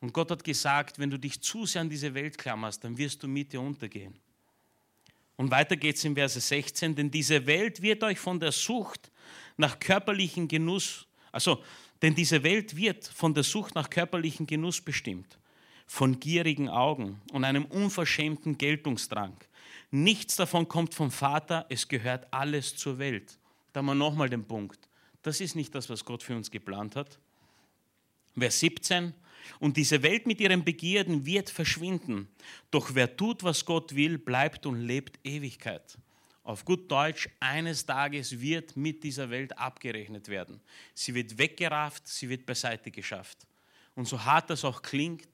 Und Gott hat gesagt, wenn du dich zu sehr an diese Welt klammerst, dann wirst du mit dir untergehen. Und weiter geht es in Verse 16, denn diese Welt wird euch von der Sucht nach körperlichen Genuss, also, denn diese Welt wird von der Sucht nach körperlichen Genuss bestimmt, von gierigen Augen und einem unverschämten Geltungsdrang. Nichts davon kommt vom Vater, es gehört alles zur Welt. Da haben wir nochmal den Punkt. Das ist nicht das, was Gott für uns geplant hat. Vers 17, und diese Welt mit ihren Begierden wird verschwinden. Doch wer tut, was Gott will, bleibt und lebt Ewigkeit. Auf gut Deutsch, eines Tages wird mit dieser Welt abgerechnet werden. Sie wird weggerafft, sie wird beiseite geschafft. Und so hart das auch klingt,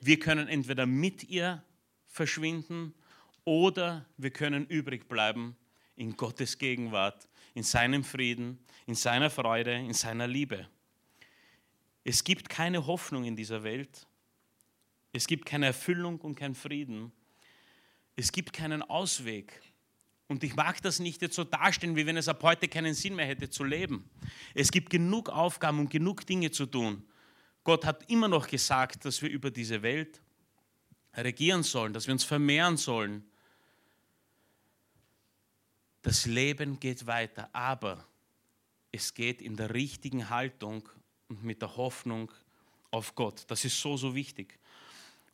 wir können entweder mit ihr verschwinden oder wir können übrig bleiben in Gottes Gegenwart, in seinem Frieden, in seiner Freude, in seiner Liebe. Es gibt keine Hoffnung in dieser Welt. Es gibt keine Erfüllung und keinen Frieden. Es gibt keinen Ausweg. Und ich mag das nicht jetzt so darstellen, wie wenn es ab heute keinen Sinn mehr hätte zu leben. Es gibt genug Aufgaben und genug Dinge zu tun. Gott hat immer noch gesagt, dass wir über diese Welt regieren sollen, dass wir uns vermehren sollen. Das Leben geht weiter, aber es geht in der richtigen Haltung und mit der Hoffnung auf Gott. Das ist so, so wichtig.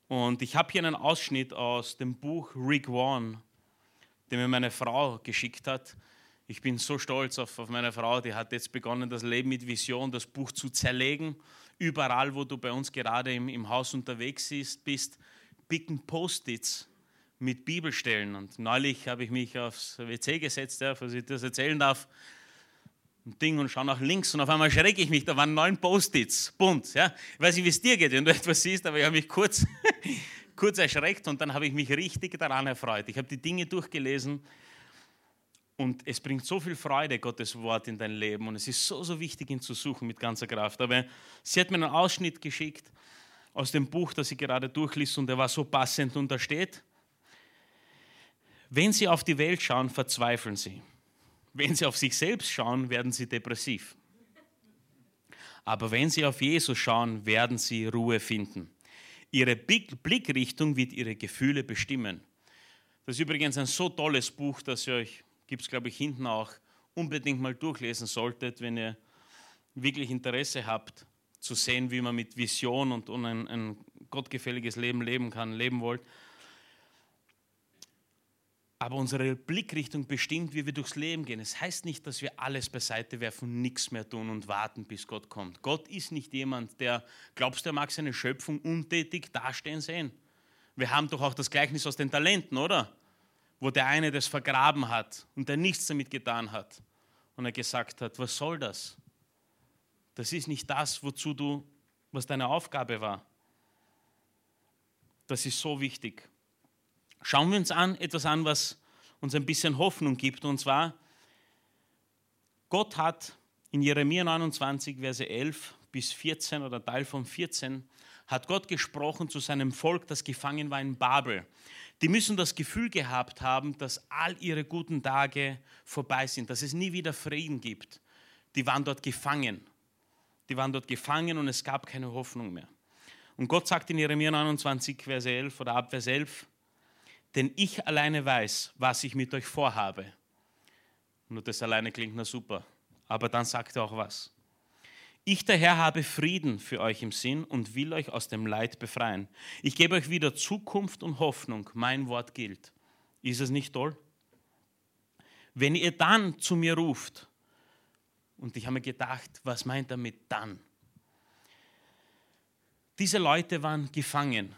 Und ich habe hier einen Ausschnitt aus dem Buch Rick Warren, den mir meine Frau geschickt hat. Ich bin so stolz auf, auf meine Frau, die hat jetzt begonnen, das Leben mit Vision, das Buch zu zerlegen. Überall, wo du bei uns gerade im, im Haus unterwegs bist, picken Post-its mit Bibelstellen. Und neulich habe ich mich aufs WC gesetzt, ja, falls ich das erzählen darf ein Ding und schaue nach links und auf einmal schrecke ich mich, da waren neun Post-its, bunt. Ja? Ich weiß nicht, wie es dir geht, wenn du (laughs) etwas siehst, aber ich habe mich kurz, (laughs) kurz erschreckt und dann habe ich mich richtig daran erfreut. Ich habe die Dinge durchgelesen und es bringt so viel Freude, Gottes Wort in dein Leben und es ist so, so wichtig, ihn zu suchen mit ganzer Kraft. Aber sie hat mir einen Ausschnitt geschickt aus dem Buch, das sie gerade durchliest und der war so passend und da steht, wenn Sie auf die Welt schauen, verzweifeln Sie. Wenn sie auf sich selbst schauen, werden sie depressiv. Aber wenn sie auf Jesus schauen, werden sie Ruhe finden. Ihre Blickrichtung wird ihre Gefühle bestimmen. Das ist übrigens ein so tolles Buch, das euch, gibt es glaube ich hinten auch, unbedingt mal durchlesen solltet, wenn ihr wirklich Interesse habt, zu sehen, wie man mit Vision und, und ein, ein gottgefälliges Leben leben kann, leben wollt. Aber unsere Blickrichtung bestimmt, wie wir durchs Leben gehen. Es heißt nicht, dass wir alles beiseite werfen nichts mehr tun und warten, bis Gott kommt. Gott ist nicht jemand, der, glaubst du, er mag seine Schöpfung untätig dastehen sehen? Wir haben doch auch das Gleichnis aus den Talenten, oder? Wo der eine das vergraben hat und der nichts damit getan hat. Und er gesagt hat, was soll das? Das ist nicht das, wozu du, was deine Aufgabe war. Das ist so wichtig. Schauen wir uns an, etwas an, was uns ein bisschen Hoffnung gibt. Und zwar, Gott hat in Jeremia 29, Verse 11 bis 14 oder Teil von 14, hat Gott gesprochen zu seinem Volk, das gefangen war in Babel. Die müssen das Gefühl gehabt haben, dass all ihre guten Tage vorbei sind, dass es nie wieder Frieden gibt. Die waren dort gefangen. Die waren dort gefangen und es gab keine Hoffnung mehr. Und Gott sagt in Jeremia 29, Vers 11 oder ab Vers 11, denn ich alleine weiß, was ich mit euch vorhabe. Nur das alleine klingt na super, aber dann sagt er auch was. Ich der Herr habe Frieden für euch im Sinn und will euch aus dem Leid befreien. Ich gebe euch wieder Zukunft und Hoffnung. Mein Wort gilt. Ist es nicht toll? Wenn ihr dann zu mir ruft, und ich habe mir gedacht, was meint er mit dann? Diese Leute waren gefangen.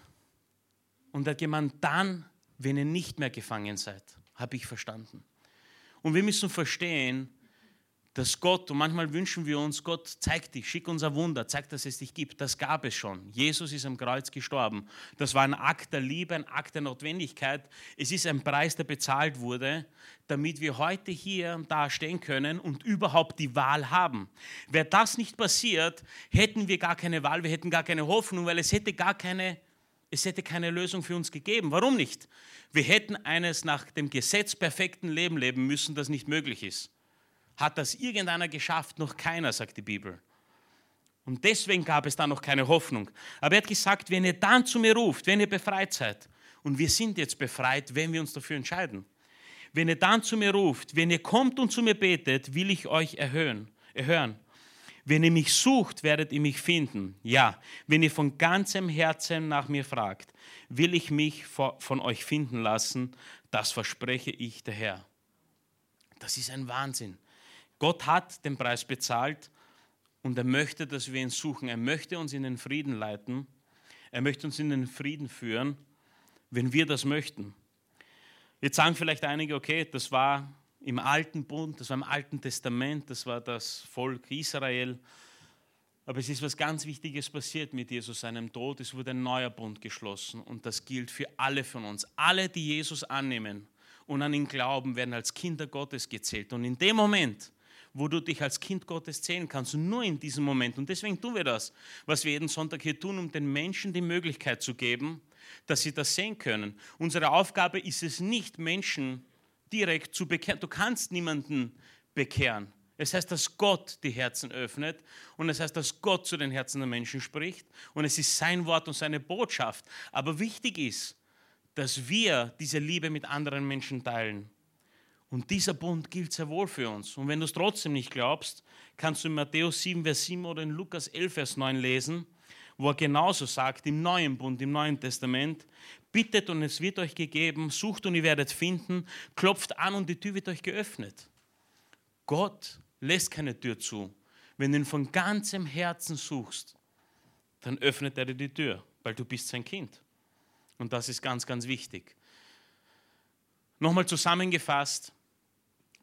Und er hat gemeint, dann wenn ihr nicht mehr gefangen seid, habe ich verstanden. Und wir müssen verstehen, dass Gott, und manchmal wünschen wir uns, Gott, zeig dich, schick uns ein Wunder, zeig, dass es dich gibt. Das gab es schon. Jesus ist am Kreuz gestorben. Das war ein Akt der Liebe, ein Akt der Notwendigkeit. Es ist ein Preis, der bezahlt wurde, damit wir heute hier da stehen können und überhaupt die Wahl haben. Wäre das nicht passiert, hätten wir gar keine Wahl, wir hätten gar keine Hoffnung, weil es hätte gar keine es hätte keine Lösung für uns gegeben. Warum nicht? Wir hätten eines nach dem Gesetz perfekten Leben leben müssen, das nicht möglich ist. Hat das irgendeiner geschafft? Noch keiner, sagt die Bibel. Und deswegen gab es da noch keine Hoffnung. Aber er hat gesagt, wenn ihr dann zu mir ruft, wenn ihr befreit seid, und wir sind jetzt befreit, wenn wir uns dafür entscheiden, wenn ihr dann zu mir ruft, wenn ihr kommt und zu mir betet, will ich euch erhöhen, erhören. Wenn ihr mich sucht, werdet ihr mich finden. Ja, wenn ihr von ganzem Herzen nach mir fragt, will ich mich von euch finden lassen. Das verspreche ich der Herr. Das ist ein Wahnsinn. Gott hat den Preis bezahlt und er möchte, dass wir ihn suchen. Er möchte uns in den Frieden leiten. Er möchte uns in den Frieden führen, wenn wir das möchten. Jetzt sagen vielleicht einige, okay, das war im Alten Bund, das war im Alten Testament, das war das Volk Israel. Aber es ist was ganz Wichtiges passiert mit Jesus, seinem Tod. Es wurde ein neuer Bund geschlossen und das gilt für alle von uns. Alle, die Jesus annehmen und an ihn glauben, werden als Kinder Gottes gezählt. Und in dem Moment, wo du dich als Kind Gottes zählen kannst, und nur in diesem Moment, und deswegen tun wir das, was wir jeden Sonntag hier tun, um den Menschen die Möglichkeit zu geben, dass sie das sehen können. Unsere Aufgabe ist es nicht, Menschen direkt zu bekehren. Du kannst niemanden bekehren. Es heißt, dass Gott die Herzen öffnet und es heißt, dass Gott zu den Herzen der Menschen spricht und es ist sein Wort und seine Botschaft. Aber wichtig ist, dass wir diese Liebe mit anderen Menschen teilen. Und dieser Bund gilt sehr wohl für uns. Und wenn du es trotzdem nicht glaubst, kannst du in Matthäus 7, Vers 7 oder in Lukas 11, Vers 9 lesen, wo er genauso sagt, im neuen Bund, im Neuen Testament, bittet und es wird euch gegeben, sucht und ihr werdet finden, klopft an und die Tür wird euch geöffnet. Gott lässt keine Tür zu. Wenn du ihn von ganzem Herzen suchst, dann öffnet er dir die Tür, weil du bist sein Kind. Und das ist ganz, ganz wichtig. Nochmal zusammengefasst,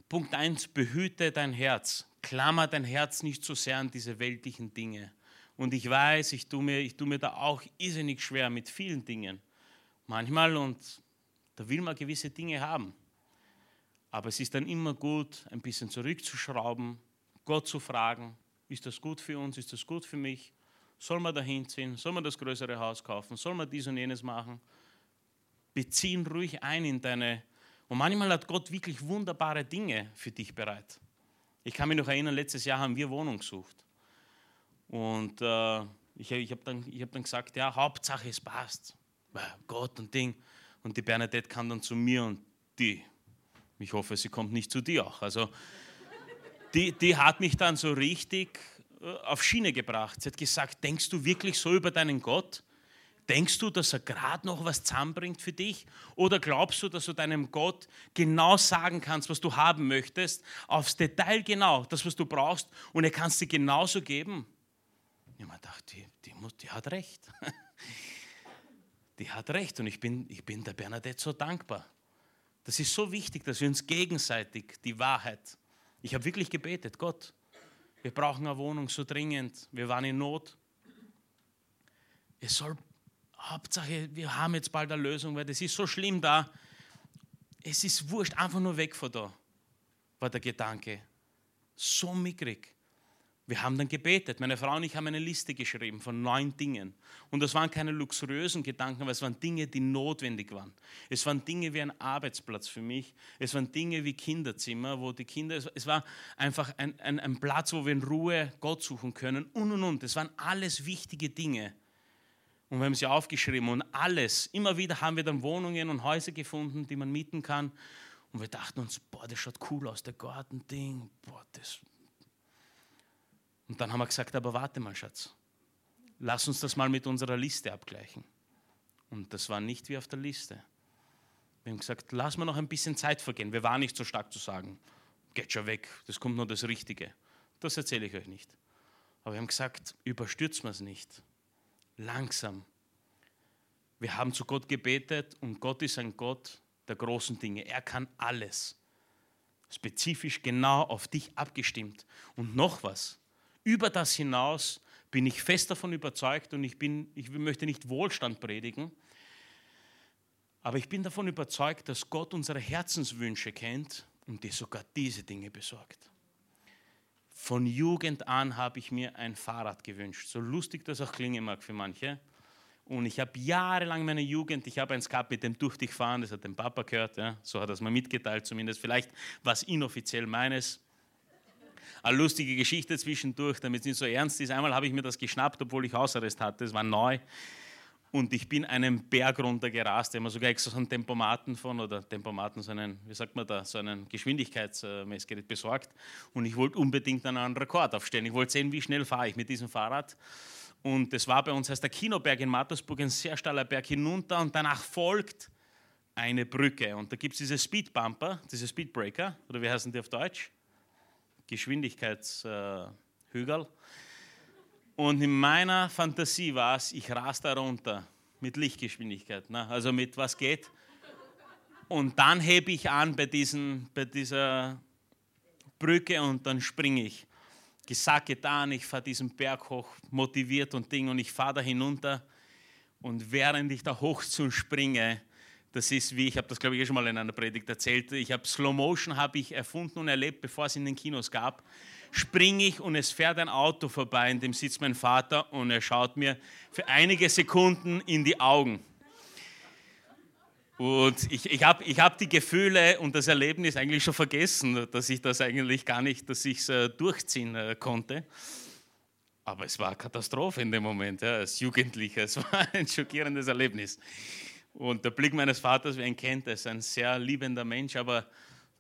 Punkt 1, behüte dein Herz. Klammer dein Herz nicht so sehr an diese weltlichen Dinge. Und ich weiß, ich tue mir, ich tue mir da auch irrsinnig schwer mit vielen Dingen. Manchmal und da will man gewisse Dinge haben. Aber es ist dann immer gut, ein bisschen zurückzuschrauben, Gott zu fragen, ist das gut für uns, ist das gut für mich? Soll man da hinziehen? Soll man das größere Haus kaufen? Soll man dies und jenes machen? Beziehen ruhig ein in deine... Und manchmal hat Gott wirklich wunderbare Dinge für dich bereit. Ich kann mich noch erinnern, letztes Jahr haben wir Wohnung gesucht. Und äh, ich, ich habe dann, hab dann gesagt, ja, Hauptsache es passt. Gott und Ding. Und die Bernadette kam dann zu mir und die, ich hoffe, sie kommt nicht zu dir auch. Also die, die hat mich dann so richtig äh, auf Schiene gebracht. Sie hat gesagt, denkst du wirklich so über deinen Gott? Denkst du, dass er gerade noch was zusammenbringt für dich? Oder glaubst du, dass du deinem Gott genau sagen kannst, was du haben möchtest, aufs Detail genau, das, was du brauchst, und er kann es dir genauso geben? Habe mir gedacht, die, die, die hat recht. (laughs) Die hat recht und ich bin, ich bin der Bernadette so dankbar. Das ist so wichtig, dass wir uns gegenseitig die Wahrheit. Ich habe wirklich gebetet, Gott, wir brauchen eine Wohnung so dringend, wir waren in Not. Es soll Hauptsache, wir haben jetzt bald eine Lösung, weil das ist so schlimm da. Es ist wurscht, einfach nur weg von da, war der Gedanke. So mickrig. Wir haben dann gebetet. Meine Frau und ich haben eine Liste geschrieben von neun Dingen. Und das waren keine luxuriösen Gedanken, aber es waren Dinge, die notwendig waren. Es waren Dinge wie ein Arbeitsplatz für mich. Es waren Dinge wie Kinderzimmer, wo die Kinder, es war einfach ein, ein, ein Platz, wo wir in Ruhe Gott suchen können und und und. Es waren alles wichtige Dinge. Und wir haben sie aufgeschrieben und alles. Immer wieder haben wir dann Wohnungen und Häuser gefunden, die man mieten kann. Und wir dachten uns, boah, das schaut cool aus, der Gartending. Boah, das. Und dann haben wir gesagt, aber warte mal, Schatz. Lass uns das mal mit unserer Liste abgleichen. Und das war nicht wie auf der Liste. Wir haben gesagt, lass mal noch ein bisschen Zeit vergehen. Wir waren nicht so stark zu sagen, geht schon weg, das kommt nur das Richtige. Das erzähle ich euch nicht. Aber wir haben gesagt, überstürzen wir es nicht langsam. Wir haben zu Gott gebetet und Gott ist ein Gott der großen Dinge. Er kann alles. Spezifisch genau auf dich abgestimmt. Und noch was. Über das hinaus bin ich fest davon überzeugt und ich, bin, ich möchte nicht Wohlstand predigen, aber ich bin davon überzeugt, dass Gott unsere Herzenswünsche kennt und dir sogar diese Dinge besorgt. Von Jugend an habe ich mir ein Fahrrad gewünscht, so lustig das auch klingen mag für manche. Und ich habe jahrelang meine Jugend, ich habe eins gehabt mit dem durch dich fahren, das hat dem Papa gehört, ja, so hat er es mal mitgeteilt zumindest. Vielleicht war es inoffiziell meines. Eine lustige Geschichte zwischendurch, damit es nicht so ernst ist. Einmal habe ich mir das geschnappt, obwohl ich Hausarrest hatte, es war neu und ich bin einen Berg runtergerast, mir sogar extra so einen Tempomaten von, oder Tempomaten, so einen, wie sagt man da, so einen Geschwindigkeitsmessgerät besorgt und ich wollte unbedingt einen Rekord aufstellen. Ich wollte sehen, wie schnell fahre ich mit diesem Fahrrad. Und das war bei uns, heißt der Kinoberg in Mattersburg, ein sehr steiler Berg hinunter und danach folgt eine Brücke. Und da gibt es diese Speedbumper, diese Speedbreaker, oder wie heißen die auf Deutsch? Geschwindigkeitshügel. Und in meiner Fantasie war es, ich ras da runter mit Lichtgeschwindigkeit, ne? also mit was geht. Und dann hebe ich an bei, diesen, bei dieser Brücke und dann springe ich. Gesagt, getan, ich fahre diesen Berg hoch, motiviert und Ding und ich fahre da hinunter. Und während ich da hoch zu springe, das ist wie, ich habe das glaube ich eh schon mal in einer Predigt erzählt, ich habe Slow Motion habe ich erfunden und erlebt, bevor es in den Kinos gab springe ich und es fährt ein Auto vorbei, in dem sitzt mein Vater und er schaut mir für einige Sekunden in die Augen. Und ich, ich habe ich hab die Gefühle und das Erlebnis eigentlich schon vergessen, dass ich das eigentlich gar nicht, dass ich es äh, durchziehen äh, konnte. Aber es war eine Katastrophe in dem Moment, ja, als Jugendlicher. Es war ein schockierendes Erlebnis. Und der Blick meines Vaters, wer ihn kennt, er ist ein sehr liebender Mensch, aber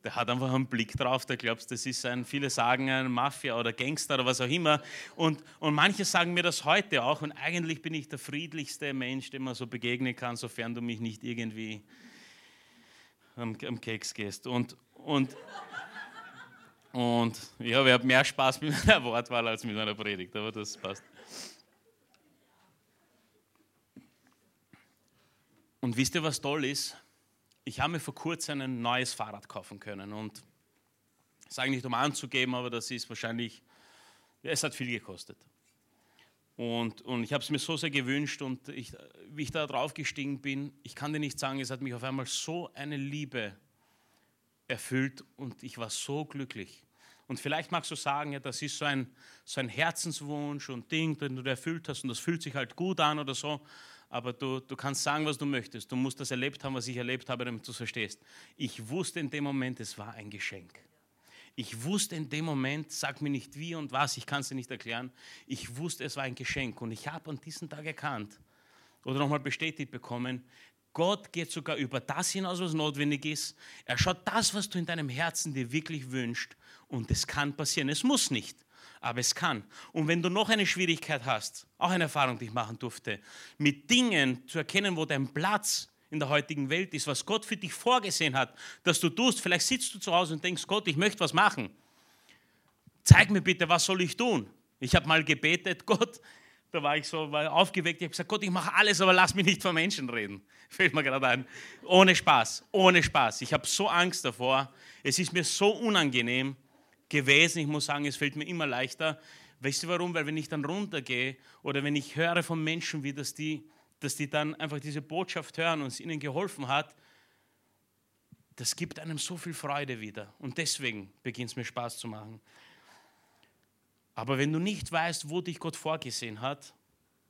der hat einfach einen Blick drauf, der glaubt, das ist ein, viele sagen ein Mafia oder Gangster oder was auch immer. Und, und manche sagen mir das heute auch. Und eigentlich bin ich der friedlichste Mensch, dem man so begegnen kann, sofern du mich nicht irgendwie am, am Keks gehst. Und, und, und ja, wir haben mehr Spaß mit meiner Wortwahl als mit meiner Predigt, aber das passt. Und wisst ihr, was toll ist? ich habe mir vor kurzem ein neues Fahrrad kaufen können und das sage nicht um anzugeben, aber das ist wahrscheinlich, es hat viel gekostet. Und, und ich habe es mir so sehr gewünscht und ich, wie ich da drauf gestiegen bin, ich kann dir nicht sagen, es hat mich auf einmal so eine Liebe erfüllt und ich war so glücklich. Und vielleicht magst du sagen, ja, das ist so ein, so ein Herzenswunsch und Ding, den du erfüllt hast und das fühlt sich halt gut an oder so aber du, du kannst sagen, was du möchtest. Du musst das erlebt haben, was ich erlebt habe, damit du es verstehst. Ich wusste in dem Moment, es war ein Geschenk. Ich wusste in dem Moment, sag mir nicht wie und was, ich kann es dir nicht erklären. Ich wusste, es war ein Geschenk und ich habe an diesem Tag erkannt oder nochmal bestätigt bekommen, Gott geht sogar über das hinaus, was notwendig ist. Er schaut das, was du in deinem Herzen dir wirklich wünschst. Und es kann passieren. Es muss nicht, aber es kann. Und wenn du noch eine Schwierigkeit hast, auch eine Erfahrung, die ich machen durfte, mit Dingen zu erkennen, wo dein Platz in der heutigen Welt ist, was Gott für dich vorgesehen hat, dass du tust. Vielleicht sitzt du zu Hause und denkst, Gott, ich möchte was machen. Zeig mir bitte, was soll ich tun? Ich habe mal gebetet, (laughs) Gott, da war ich so war aufgeweckt, ich habe gesagt, Gott, ich mache alles, aber lass mich nicht vor Menschen reden. (laughs) Fällt mir gerade ein. Ohne Spaß, ohne Spaß. Ich habe so Angst davor. Es ist mir so unangenehm gewesen. Ich muss sagen, es fällt mir immer leichter. Weißt du warum? Weil wenn ich dann runtergehe oder wenn ich höre von Menschen, wie das die, dass die dann einfach diese Botschaft hören und es ihnen geholfen hat, das gibt einem so viel Freude wieder. Und deswegen beginnt es mir Spaß zu machen. Aber wenn du nicht weißt, wo dich Gott vorgesehen hat,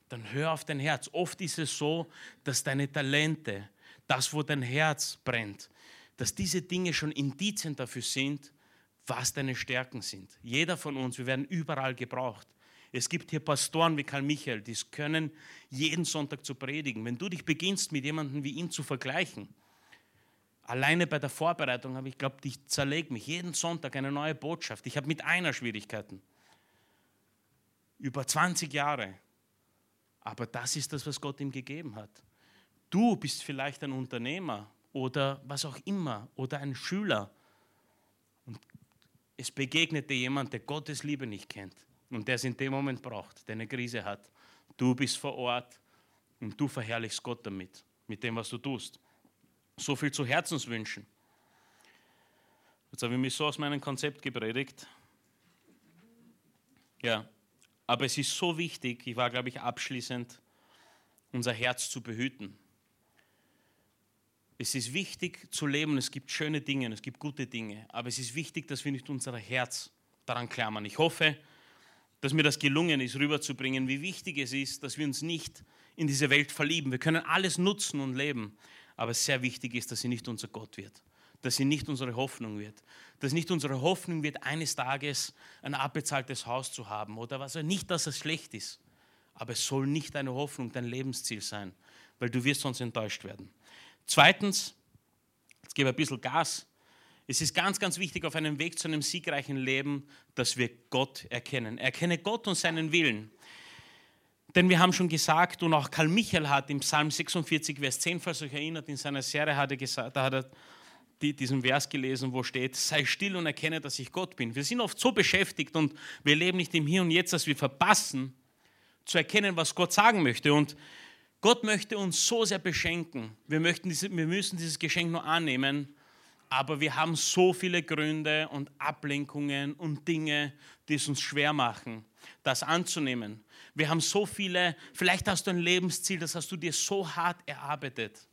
dann hör auf dein Herz. Oft ist es so, dass deine Talente, das, wo dein Herz brennt, dass diese Dinge schon Indizien dafür sind, was deine Stärken sind. Jeder von uns, wir werden überall gebraucht. Es gibt hier Pastoren wie Karl Michael, die es können, jeden Sonntag zu predigen. Wenn du dich beginnst, mit jemandem wie ihm zu vergleichen, alleine bei der Vorbereitung habe ich glaube, ich zerlege mich jeden Sonntag eine neue Botschaft. Ich habe mit einer Schwierigkeiten über 20 Jahre. Aber das ist das, was Gott ihm gegeben hat. Du bist vielleicht ein Unternehmer oder was auch immer oder ein Schüler. Es begegnet dir jemand, der Gottes Liebe nicht kennt und der es in dem Moment braucht, der eine Krise hat. Du bist vor Ort und du verherrlichst Gott damit, mit dem, was du tust. So viel zu Herzenswünschen. Jetzt habe ich mich so aus meinem Konzept gepredigt. Ja, aber es ist so wichtig, ich war, glaube ich, abschließend, unser Herz zu behüten. Es ist wichtig zu leben, es gibt schöne Dinge, es gibt gute Dinge, aber es ist wichtig, dass wir nicht unser Herz daran klammern. Ich hoffe, dass mir das gelungen ist, rüberzubringen, wie wichtig es ist, dass wir uns nicht in diese Welt verlieben. Wir können alles nutzen und leben, aber sehr wichtig ist, dass sie nicht unser Gott wird dass sie nicht unsere Hoffnung wird. Dass nicht unsere Hoffnung wird, eines Tages ein abbezahltes Haus zu haben oder was. Nicht, dass es schlecht ist, aber es soll nicht deine Hoffnung, dein Lebensziel sein, weil du wirst sonst enttäuscht werden. Zweitens, jetzt gebe ich ein bisschen Gas. Es ist ganz, ganz wichtig auf einem Weg zu einem siegreichen Leben, dass wir Gott erkennen. Erkenne Gott und seinen Willen. Denn wir haben schon gesagt, und auch Karl Michael hat im Psalm 46, Vers 10, falls euch erinnert, in seiner Serie hat er gesagt, da hat er die, diesen Vers gelesen, wo steht, sei still und erkenne, dass ich Gott bin. Wir sind oft so beschäftigt und wir leben nicht im Hier und Jetzt, dass wir verpassen, zu erkennen, was Gott sagen möchte. Und Gott möchte uns so sehr beschenken. Wir, möchten diese, wir müssen dieses Geschenk nur annehmen, aber wir haben so viele Gründe und Ablenkungen und Dinge, die es uns schwer machen, das anzunehmen. Wir haben so viele, vielleicht hast du ein Lebensziel, das hast du dir so hart erarbeitet.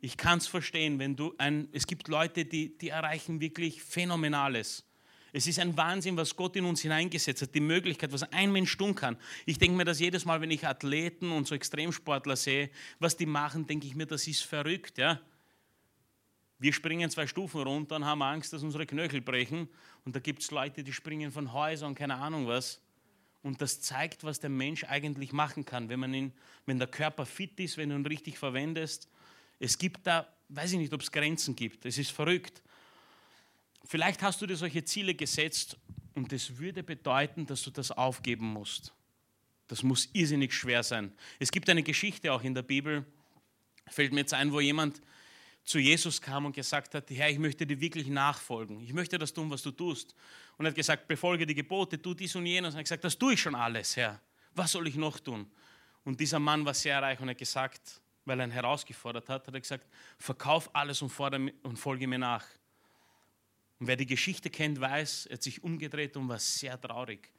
Ich kann es verstehen, wenn du ein, es gibt Leute, die, die erreichen wirklich Phänomenales. Es ist ein Wahnsinn, was Gott in uns hineingesetzt hat, die Möglichkeit, was ein Mensch tun kann. Ich denke mir das jedes Mal, wenn ich Athleten und so Extremsportler sehe, was die machen, denke ich mir, das ist verrückt. Ja? Wir springen zwei Stufen runter und haben Angst, dass unsere Knöchel brechen. Und da gibt es Leute, die springen von Häusern keine Ahnung was. Und das zeigt, was der Mensch eigentlich machen kann, wenn, man ihn, wenn der Körper fit ist, wenn du ihn richtig verwendest es gibt da, weiß ich nicht, ob es Grenzen gibt. Es ist verrückt. Vielleicht hast du dir solche Ziele gesetzt und das würde bedeuten, dass du das aufgeben musst. Das muss irrsinnig schwer sein. Es gibt eine Geschichte auch in der Bibel, fällt mir jetzt ein, wo jemand zu Jesus kam und gesagt hat, Herr, ich möchte dir wirklich nachfolgen. Ich möchte das tun, was du tust. Und er hat gesagt, befolge die Gebote, tu dies und jenes. Und er hat gesagt, das tue ich schon alles, Herr. Was soll ich noch tun? Und dieser Mann war sehr reich und hat gesagt, weil er ihn herausgefordert hat, hat er gesagt, verkauf alles und folge mir nach. Und wer die Geschichte kennt, weiß, er hat sich umgedreht und war sehr traurig.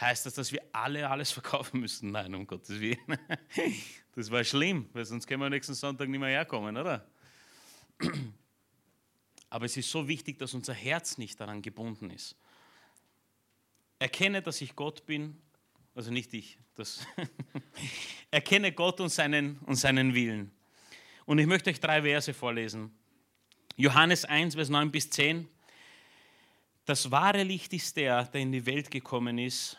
Heißt das, dass wir alle alles (laughs) verkaufen müssen? Nein, um Gottes Willen. (laughs) Das war schlimm, weil sonst können wir nächsten Sonntag nicht mehr herkommen, oder? (clears throat) Aber es ist so wichtig, dass unser Herz nicht daran gebunden ist. Erkenne, dass ich Gott bin also nicht ich. Das (laughs) Erkenne Gott und seinen, und seinen Willen. Und ich möchte euch drei Verse vorlesen. Johannes 1, Vers 9 bis 10. Das wahre Licht ist der, der in die Welt gekommen ist,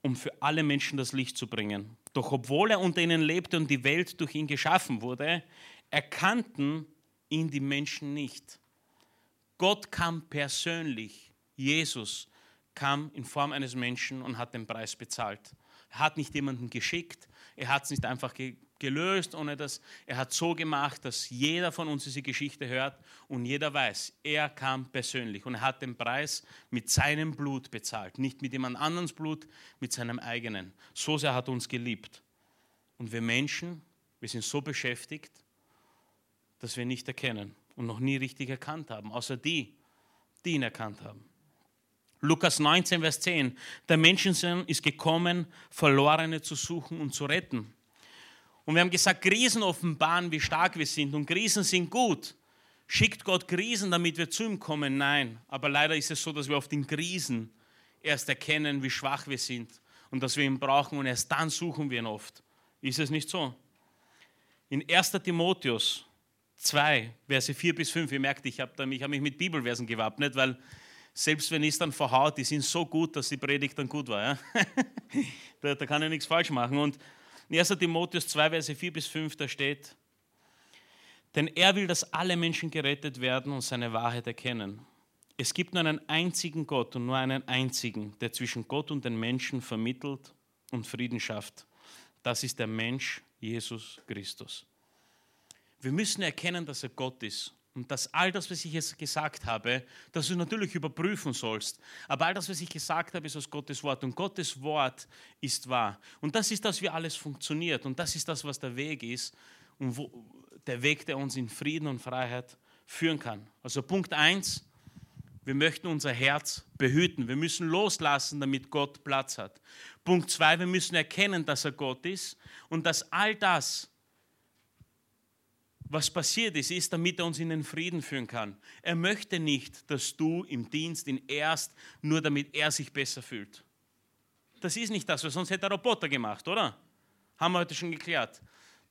um für alle Menschen das Licht zu bringen. Doch obwohl er unter ihnen lebte und die Welt durch ihn geschaffen wurde, erkannten ihn die Menschen nicht. Gott kam persönlich, Jesus kam in Form eines Menschen und hat den Preis bezahlt. Er hat nicht jemanden geschickt, er hat es nicht einfach gelöst, ohne dass er hat so gemacht, dass jeder von uns diese Geschichte hört und jeder weiß, er kam persönlich und er hat den Preis mit seinem Blut bezahlt, nicht mit jemand anderes Blut, mit seinem eigenen. So sehr hat er uns geliebt. Und wir Menschen, wir sind so beschäftigt, dass wir nicht erkennen und noch nie richtig erkannt haben, außer die, die ihn erkannt haben. Lukas 19, Vers 10. Der Menschensohn ist gekommen, Verlorene zu suchen und zu retten. Und wir haben gesagt, Krisen offenbaren, wie stark wir sind. Und Krisen sind gut. Schickt Gott Krisen, damit wir zu ihm kommen? Nein. Aber leider ist es so, dass wir auf den Krisen erst erkennen, wie schwach wir sind und dass wir ihn brauchen und erst dann suchen wir ihn oft. Ist es nicht so? In 1. Timotheus 2, Verse 4 bis 5, ihr merkt, ich habe hab mich mit Bibelversen gewappnet, weil selbst wenn ich es dann verhaut, die sind so gut, dass die Predigt dann gut war. Ja? (laughs) da, da, kann ich nichts falsch machen. Und in 1. Timotheus 2, Verse 4 bis 5, da steht, denn er will, dass alle Menschen gerettet werden und seine Wahrheit erkennen. Es gibt nur einen einzigen Gott und nur einen einzigen, der zwischen Gott und den Menschen vermittelt und Frieden schafft. Das ist der Mensch Jesus Christus. Wir müssen erkennen, dass er Gott ist und dass all das, was ich jetzt gesagt habe, dass du natürlich überprüfen sollst. Aber all das, was ich gesagt habe, ist aus Gottes Wort. Und Gottes Wort ist wahr. Und das ist das, wie alles funktioniert. Und das ist das, was der Weg ist. Und wo, der Weg, der uns in Frieden und Freiheit führen kann. Also Punkt 1, wir möchten unser Herz behüten. Wir müssen loslassen, damit Gott Platz hat. Punkt 2, wir müssen erkennen, dass er Gott ist und dass all das, was passiert ist, ist, damit er uns in den Frieden führen kann. Er möchte nicht, dass du im Dienst ihn erst, nur damit er sich besser fühlt. Das ist nicht das, was sonst hätte er Roboter gemacht, oder? Haben wir heute schon geklärt.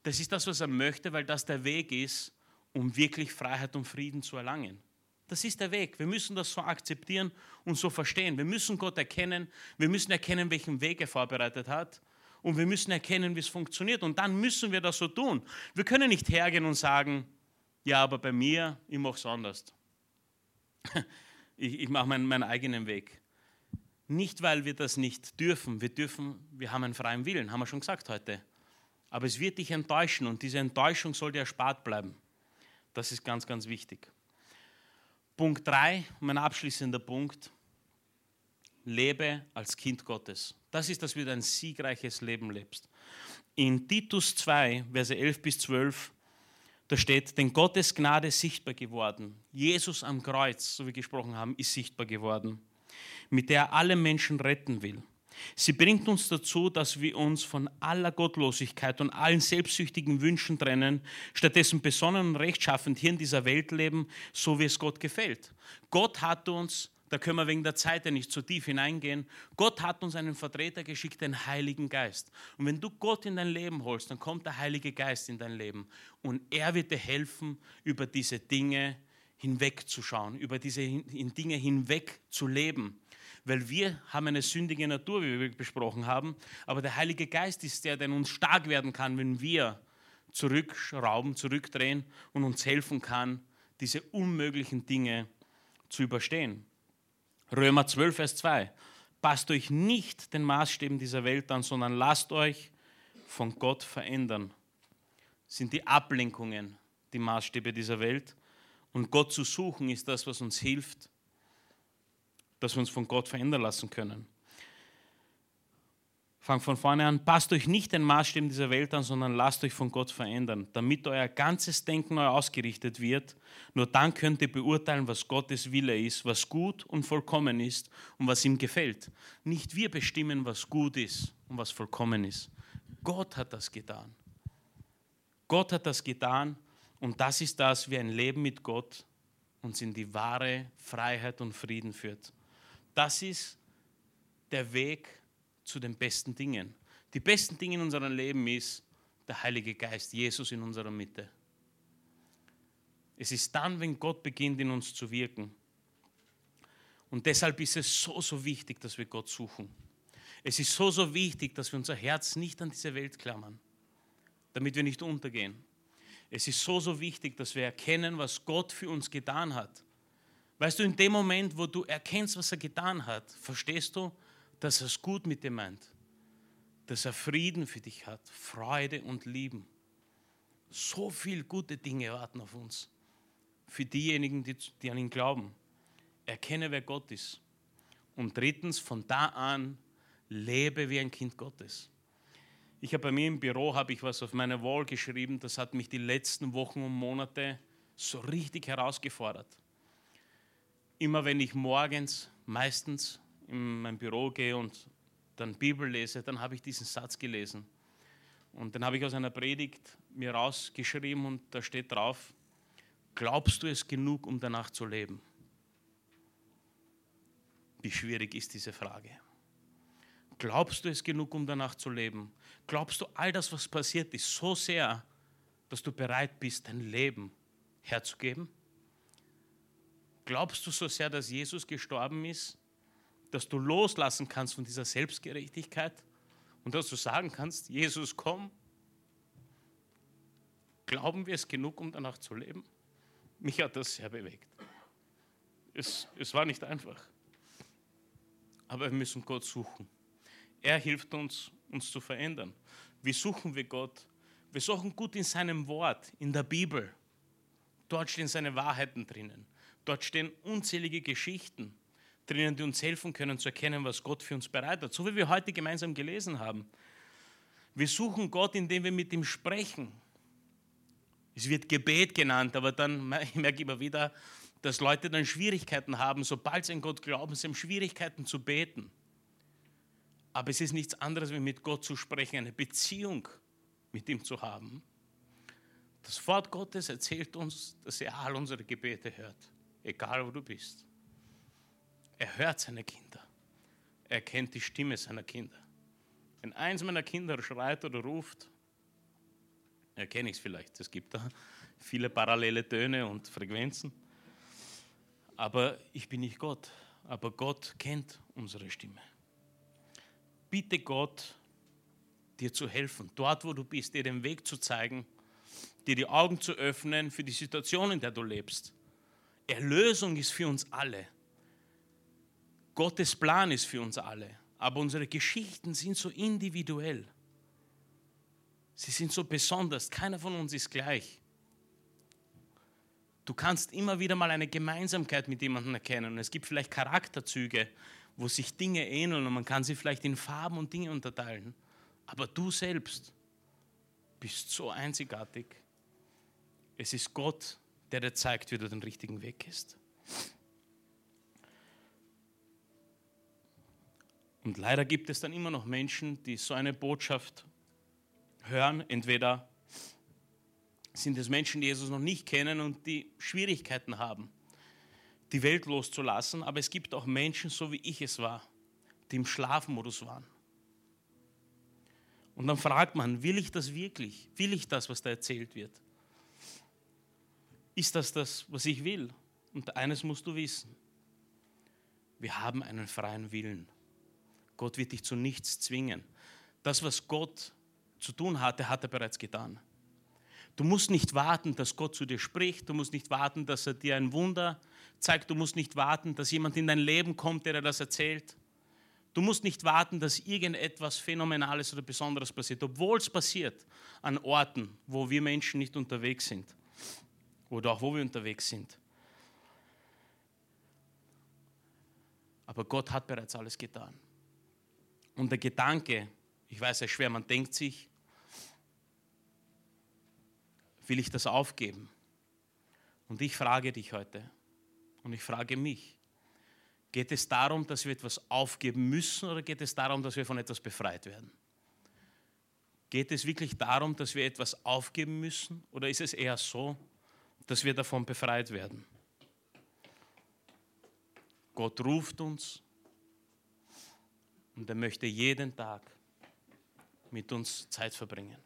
Das ist das, was er möchte, weil das der Weg ist, um wirklich Freiheit und Frieden zu erlangen. Das ist der Weg. Wir müssen das so akzeptieren und so verstehen. Wir müssen Gott erkennen. Wir müssen erkennen, welchen Weg er vorbereitet hat und wir müssen erkennen, wie es funktioniert. Und dann müssen wir das so tun. Wir können nicht hergehen und sagen, ja, aber bei mir, ich mache es anders. (laughs) Ich, ich mache meinen, meinen eigenen Weg. Nicht, weil wir das nicht dürfen. Wir dürfen, wir haben einen freien Willen, haben wir schon gesagt heute. Aber es wird dich enttäuschen und diese Enttäuschung soll dir erspart bleiben. Das ist ganz, ganz wichtig. Punkt 3, mein abschließender Punkt. Lebe als Kind Gottes. Das ist, dass du ein siegreiches Leben lebst. In Titus 2, Verse 11 bis 12, da steht, denn Gottes Gnade ist sichtbar geworden. Jesus am Kreuz, so wie wir gesprochen haben, ist sichtbar geworden, mit der er alle Menschen retten will. Sie bringt uns dazu, dass wir uns von aller Gottlosigkeit und allen selbstsüchtigen Wünschen trennen, stattdessen besonnen und rechtschaffend hier in dieser Welt leben, so wie es Gott gefällt. Gott hat uns da können wir wegen der Zeit ja nicht so tief hineingehen. Gott hat uns einen Vertreter geschickt, den Heiligen Geist. Und wenn du Gott in dein Leben holst, dann kommt der Heilige Geist in dein Leben. Und er wird dir helfen, über diese Dinge hinwegzuschauen, über diese Dinge hinweg zu leben. Weil wir haben eine sündige Natur, wie wir besprochen haben. Aber der Heilige Geist ist der, der uns stark werden kann, wenn wir zurückschrauben, zurückdrehen und uns helfen kann, diese unmöglichen Dinge zu überstehen. Römer 12, Vers 2. Passt euch nicht den Maßstäben dieser Welt an, sondern lasst euch von Gott verändern. sind die Ablenkungen die Maßstäbe dieser Welt. Und Gott zu suchen ist das, was uns hilft, dass wir uns von Gott verändern lassen können. Fangt von vorne an, passt euch nicht den Maßstäben dieser Welt an, sondern lasst euch von Gott verändern, damit euer ganzes Denken neu ausgerichtet wird. Nur dann könnt ihr beurteilen, was Gottes Wille ist, was gut und vollkommen ist und was ihm gefällt. Nicht wir bestimmen, was gut ist und was vollkommen ist. Gott hat das getan. Gott hat das getan und das ist das, wie ein Leben mit Gott uns in die wahre Freiheit und Frieden führt. Das ist der Weg, zu den besten Dingen. Die besten Dinge in unserem Leben ist der Heilige Geist, Jesus in unserer Mitte. Es ist dann, wenn Gott beginnt in uns zu wirken. Und deshalb ist es so, so wichtig, dass wir Gott suchen. Es ist so, so wichtig, dass wir unser Herz nicht an diese Welt klammern, damit wir nicht untergehen. Es ist so, so wichtig, dass wir erkennen, was Gott für uns getan hat. Weißt du, in dem Moment, wo du erkennst, was er getan hat, verstehst du, dass er es gut mit dir meint. Dass er Frieden für dich hat, Freude und Lieben. So viele gute Dinge warten auf uns. Für diejenigen, die, die an ihn glauben. Erkenne, wer Gott ist. Und drittens, von da an lebe wie ein Kind Gottes. Ich habe bei mir im Büro habe ich was auf meine Wall geschrieben, das hat mich die letzten Wochen und Monate so richtig herausgefordert. Immer wenn ich morgens meistens in mein Büro gehe und dann Bibel lese, dann habe ich diesen Satz gelesen. Und dann habe ich aus einer Predigt mir rausgeschrieben und da steht drauf, glaubst du es genug, um danach zu leben? Wie schwierig ist diese Frage? Glaubst du es genug, um danach zu leben? Glaubst du, all das, was passiert ist, so sehr, dass du bereit bist, dein Leben herzugeben? Glaubst du so sehr, dass Jesus gestorben ist, dass du loslassen kannst von dieser Selbstgerechtigkeit und dass du sagen kannst, Jesus, komm? Glauben wir es genug, um danach zu leben? Mich hat das sehr bewegt. Es, es war nicht einfach. Aber wir müssen Gott suchen. Er hilft uns, uns zu verändern. Wie suchen wir Gott? Wir suchen gut in seinem Wort, in der Bibel. Dort stehen seine Wahrheiten drinnen. Dort stehen unzählige Geschichten drinnen, die uns helfen können zu erkennen, was Gott für uns bereit hat. So wie wir heute gemeinsam gelesen haben. Wir suchen Gott, indem wir mit ihm sprechen. Es wird Gebet genannt, aber dann (laughs) merke ich immer wieder, dass Leute dann Schwierigkeiten haben, sobald sie an Gott glauben, sie haben Schwierigkeiten zu beten. Aber es ist nichts anderes, wie mit Gott zu sprechen, eine Beziehung mit ihm zu haben. Das Wort Gottes erzählt uns, dass er all unsere Gebete hört, egal wo du bist. Er hört seine Kinder. Er kennt die Stimme seiner Kinder. Wenn eins meiner Kinder schreit oder ruft, erkenne ich es vielleicht. Es gibt da viele parallele Töne und Frequenzen. Aber ich bin nicht Gott. Aber Gott kennt unsere Stimme bitte Gott, dir zu helfen, dort wo du bist, dir den Weg zu zeigen, dir die Augen zu öffnen für die Situation, in der du lebst. Erlösung ist für uns alle. Gottes Plan ist für uns alle. Aber unsere Geschichten sind so individuell. Sie sind so besonders. Keiner von uns ist gleich. Du kannst immer wieder mal eine Gemeinsamkeit mit jemandem erkennen. Es gibt vielleicht Charakterzüge, wo sich Dinge ähneln und man kann sie vielleicht in Farben und Dinge unterteilen. Aber du selbst bist so einzigartig. Es ist Gott, der dir zeigt, wie du den richtigen Weg gehst. Und leider gibt es dann immer noch Menschen, die so eine Botschaft hören. Entweder sind es Menschen, die Jesus noch nicht kennen und die Schwierigkeiten haben die Welt loszulassen, aber es gibt auch Menschen, so wie ich es war, die im Schlafmodus waren. Und dann fragt man, will ich das wirklich? Will ich das, was da erzählt wird? Ist das das, was ich will? Und eines musst du wissen. Wir haben einen freien Willen. Gott wird dich zu nichts zwingen. Das, was Gott zu tun hatte, hat er bereits getan. Du musst nicht warten, dass Gott zu dir spricht. Du musst nicht warten, dass er dir ein Wunder zeigt. Du musst nicht warten, dass jemand in dein Leben kommt, der dir das erzählt. Du musst nicht warten, dass irgendetwas Phänomenales oder Besonderes passiert, obwohl es passiert an Orten, wo wir Menschen nicht unterwegs sind oder auch wo wir unterwegs sind. Aber Gott hat bereits alles getan. Und der Gedanke, ich weiß, ist schwer, man denkt sich, will ich das aufgeben? Und ich frage dich heute und ich frage mich, geht es darum, dass wir etwas aufgeben müssen oder geht es darum, dass wir von etwas befreit werden? Geht es wirklich darum, dass wir etwas aufgeben müssen oder ist es eher so, dass wir davon befreit werden? Gott ruft uns und er möchte jeden Tag mit uns Zeit verbringen.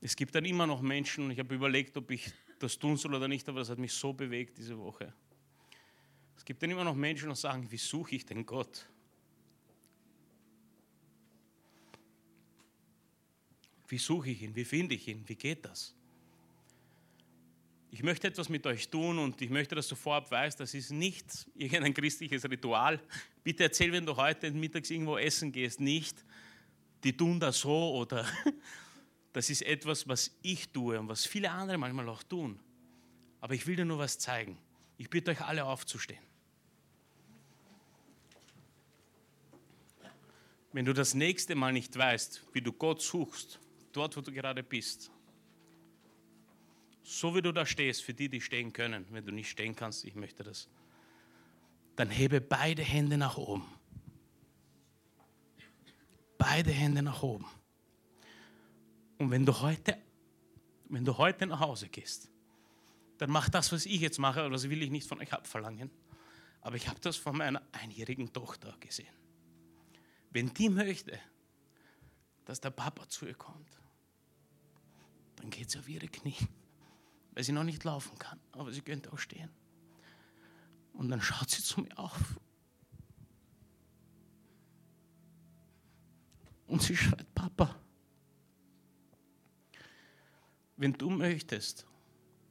Es gibt dann immer noch Menschen, ich habe überlegt, ob ich das tun soll oder nicht, aber das hat mich so bewegt diese Woche. Es gibt dann immer noch Menschen, die sagen, wie suche ich denn Gott? Wie suche ich ihn? Wie finde ich ihn? Wie geht das? Ich möchte etwas mit euch tun und ich möchte, dass du vorab weißt, das ist nicht irgendein christliches Ritual. Bitte erzähl, wenn du heute mittags irgendwo essen gehst, nicht, die tun das so oder (laughs) das ist etwas, was ich tue und was viele andere manchmal auch tun. Aber ich will dir nur was zeigen. Ich bitte euch alle aufzustehen. Wenn du das nächste Mal nicht weißt, wie du Gott suchst, dort wo du gerade bist, so wie du da stehst, für die, die stehen können, wenn du nicht stehen kannst, ich möchte das, dann hebe beide Hände nach oben. Beide Hände nach oben. Und wenn du heute, wenn du heute nach Hause gehst, dann mach das, was ich jetzt mache, das will ich nicht von euch abverlangen. Aber ich habe das von meiner einjährigen Tochter gesehen. Wenn die möchte, dass der Papa zu ihr kommt, dann geht sie auf ihre Knie, weil sie noch nicht laufen kann, aber sie könnte auch stehen. Und dann schaut sie zu mir auf. Und sie schreit, Papa, wenn du möchtest,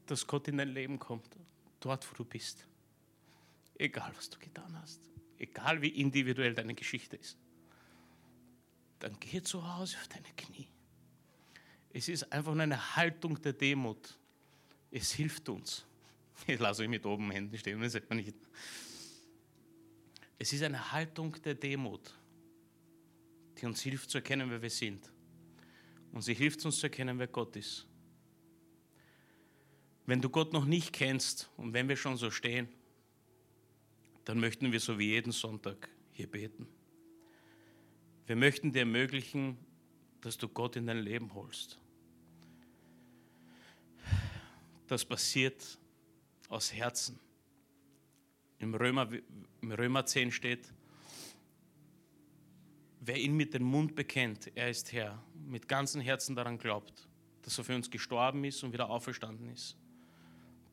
dass Gott in dein Leben kommt, dort wo du bist, egal was du getan hast, egal wie individuell deine Geschichte ist, dann geh zu Hause auf deine Knie. Es ist einfach nur eine Haltung der Demut. Es hilft uns. Ich lasse euch mit oben Händen stehen, das sieht man nicht. Es ist eine Haltung der Demut, die uns hilft zu erkennen, wer wir sind. Und sie hilft uns zu erkennen, wer Gott ist. Wenn du Gott noch nicht kennst und wenn wir schon so stehen, dann möchten wir so wie jeden Sonntag hier beten. Wir möchten dir ermöglichen, dass du Gott in dein Leben holst. Das passiert aus Herzen. Im Römer, Im Römer 10 steht, wer ihn mit dem Mund bekennt, er ist Herr, mit ganzem Herzen daran glaubt, dass er für uns gestorben ist und wieder auferstanden ist,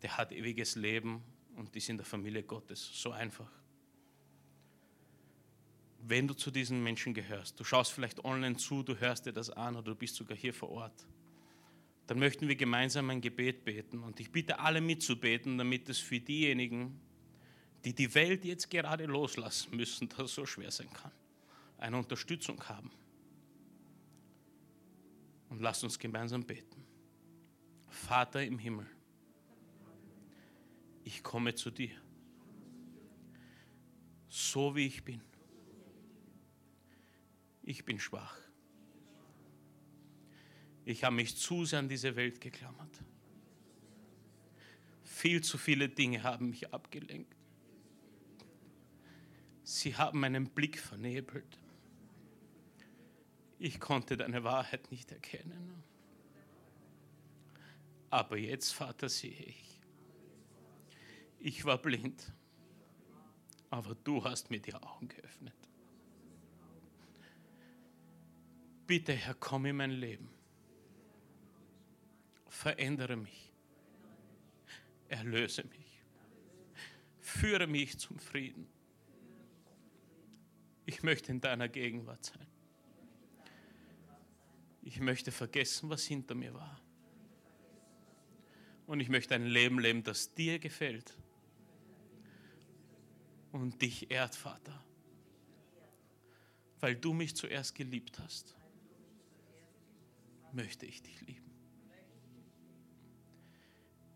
der hat ewiges Leben und ist in der Familie Gottes. So einfach wenn du zu diesen Menschen gehörst, du schaust vielleicht online zu, du hörst dir das an oder du bist sogar hier vor Ort, dann möchten wir gemeinsam ein Gebet beten. Und ich bitte alle mitzubeten, damit es für diejenigen, die die Welt jetzt gerade loslassen müssen, das so schwer sein kann, eine Unterstützung haben. Und lasst uns gemeinsam beten. Vater im Himmel, ich komme zu dir, so wie ich bin ich bin schwach. Ich habe mich zu sehr an diese Welt geklammert. Viel zu viele Dinge haben mich abgelenkt. Sie haben meinen Blick vernebelt. Ich konnte deine Wahrheit nicht erkennen. Aber jetzt, Vater, sehe ich. Ich war blind, aber du hast mir die Augen geöffnet. Bitte, Herr, komm in mein Leben. Verändere mich. Erlöse mich. Führe mich zum Frieden. Ich möchte in deiner Gegenwart sein. Ich möchte vergessen, was hinter mir war. Und ich möchte ein Leben leben, das dir gefällt und dich ehrt, Vater, weil du mich zuerst geliebt hast möchte ich dich lieben.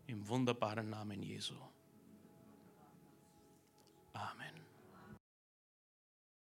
Im wunderbaren Namen Jesu. Amen.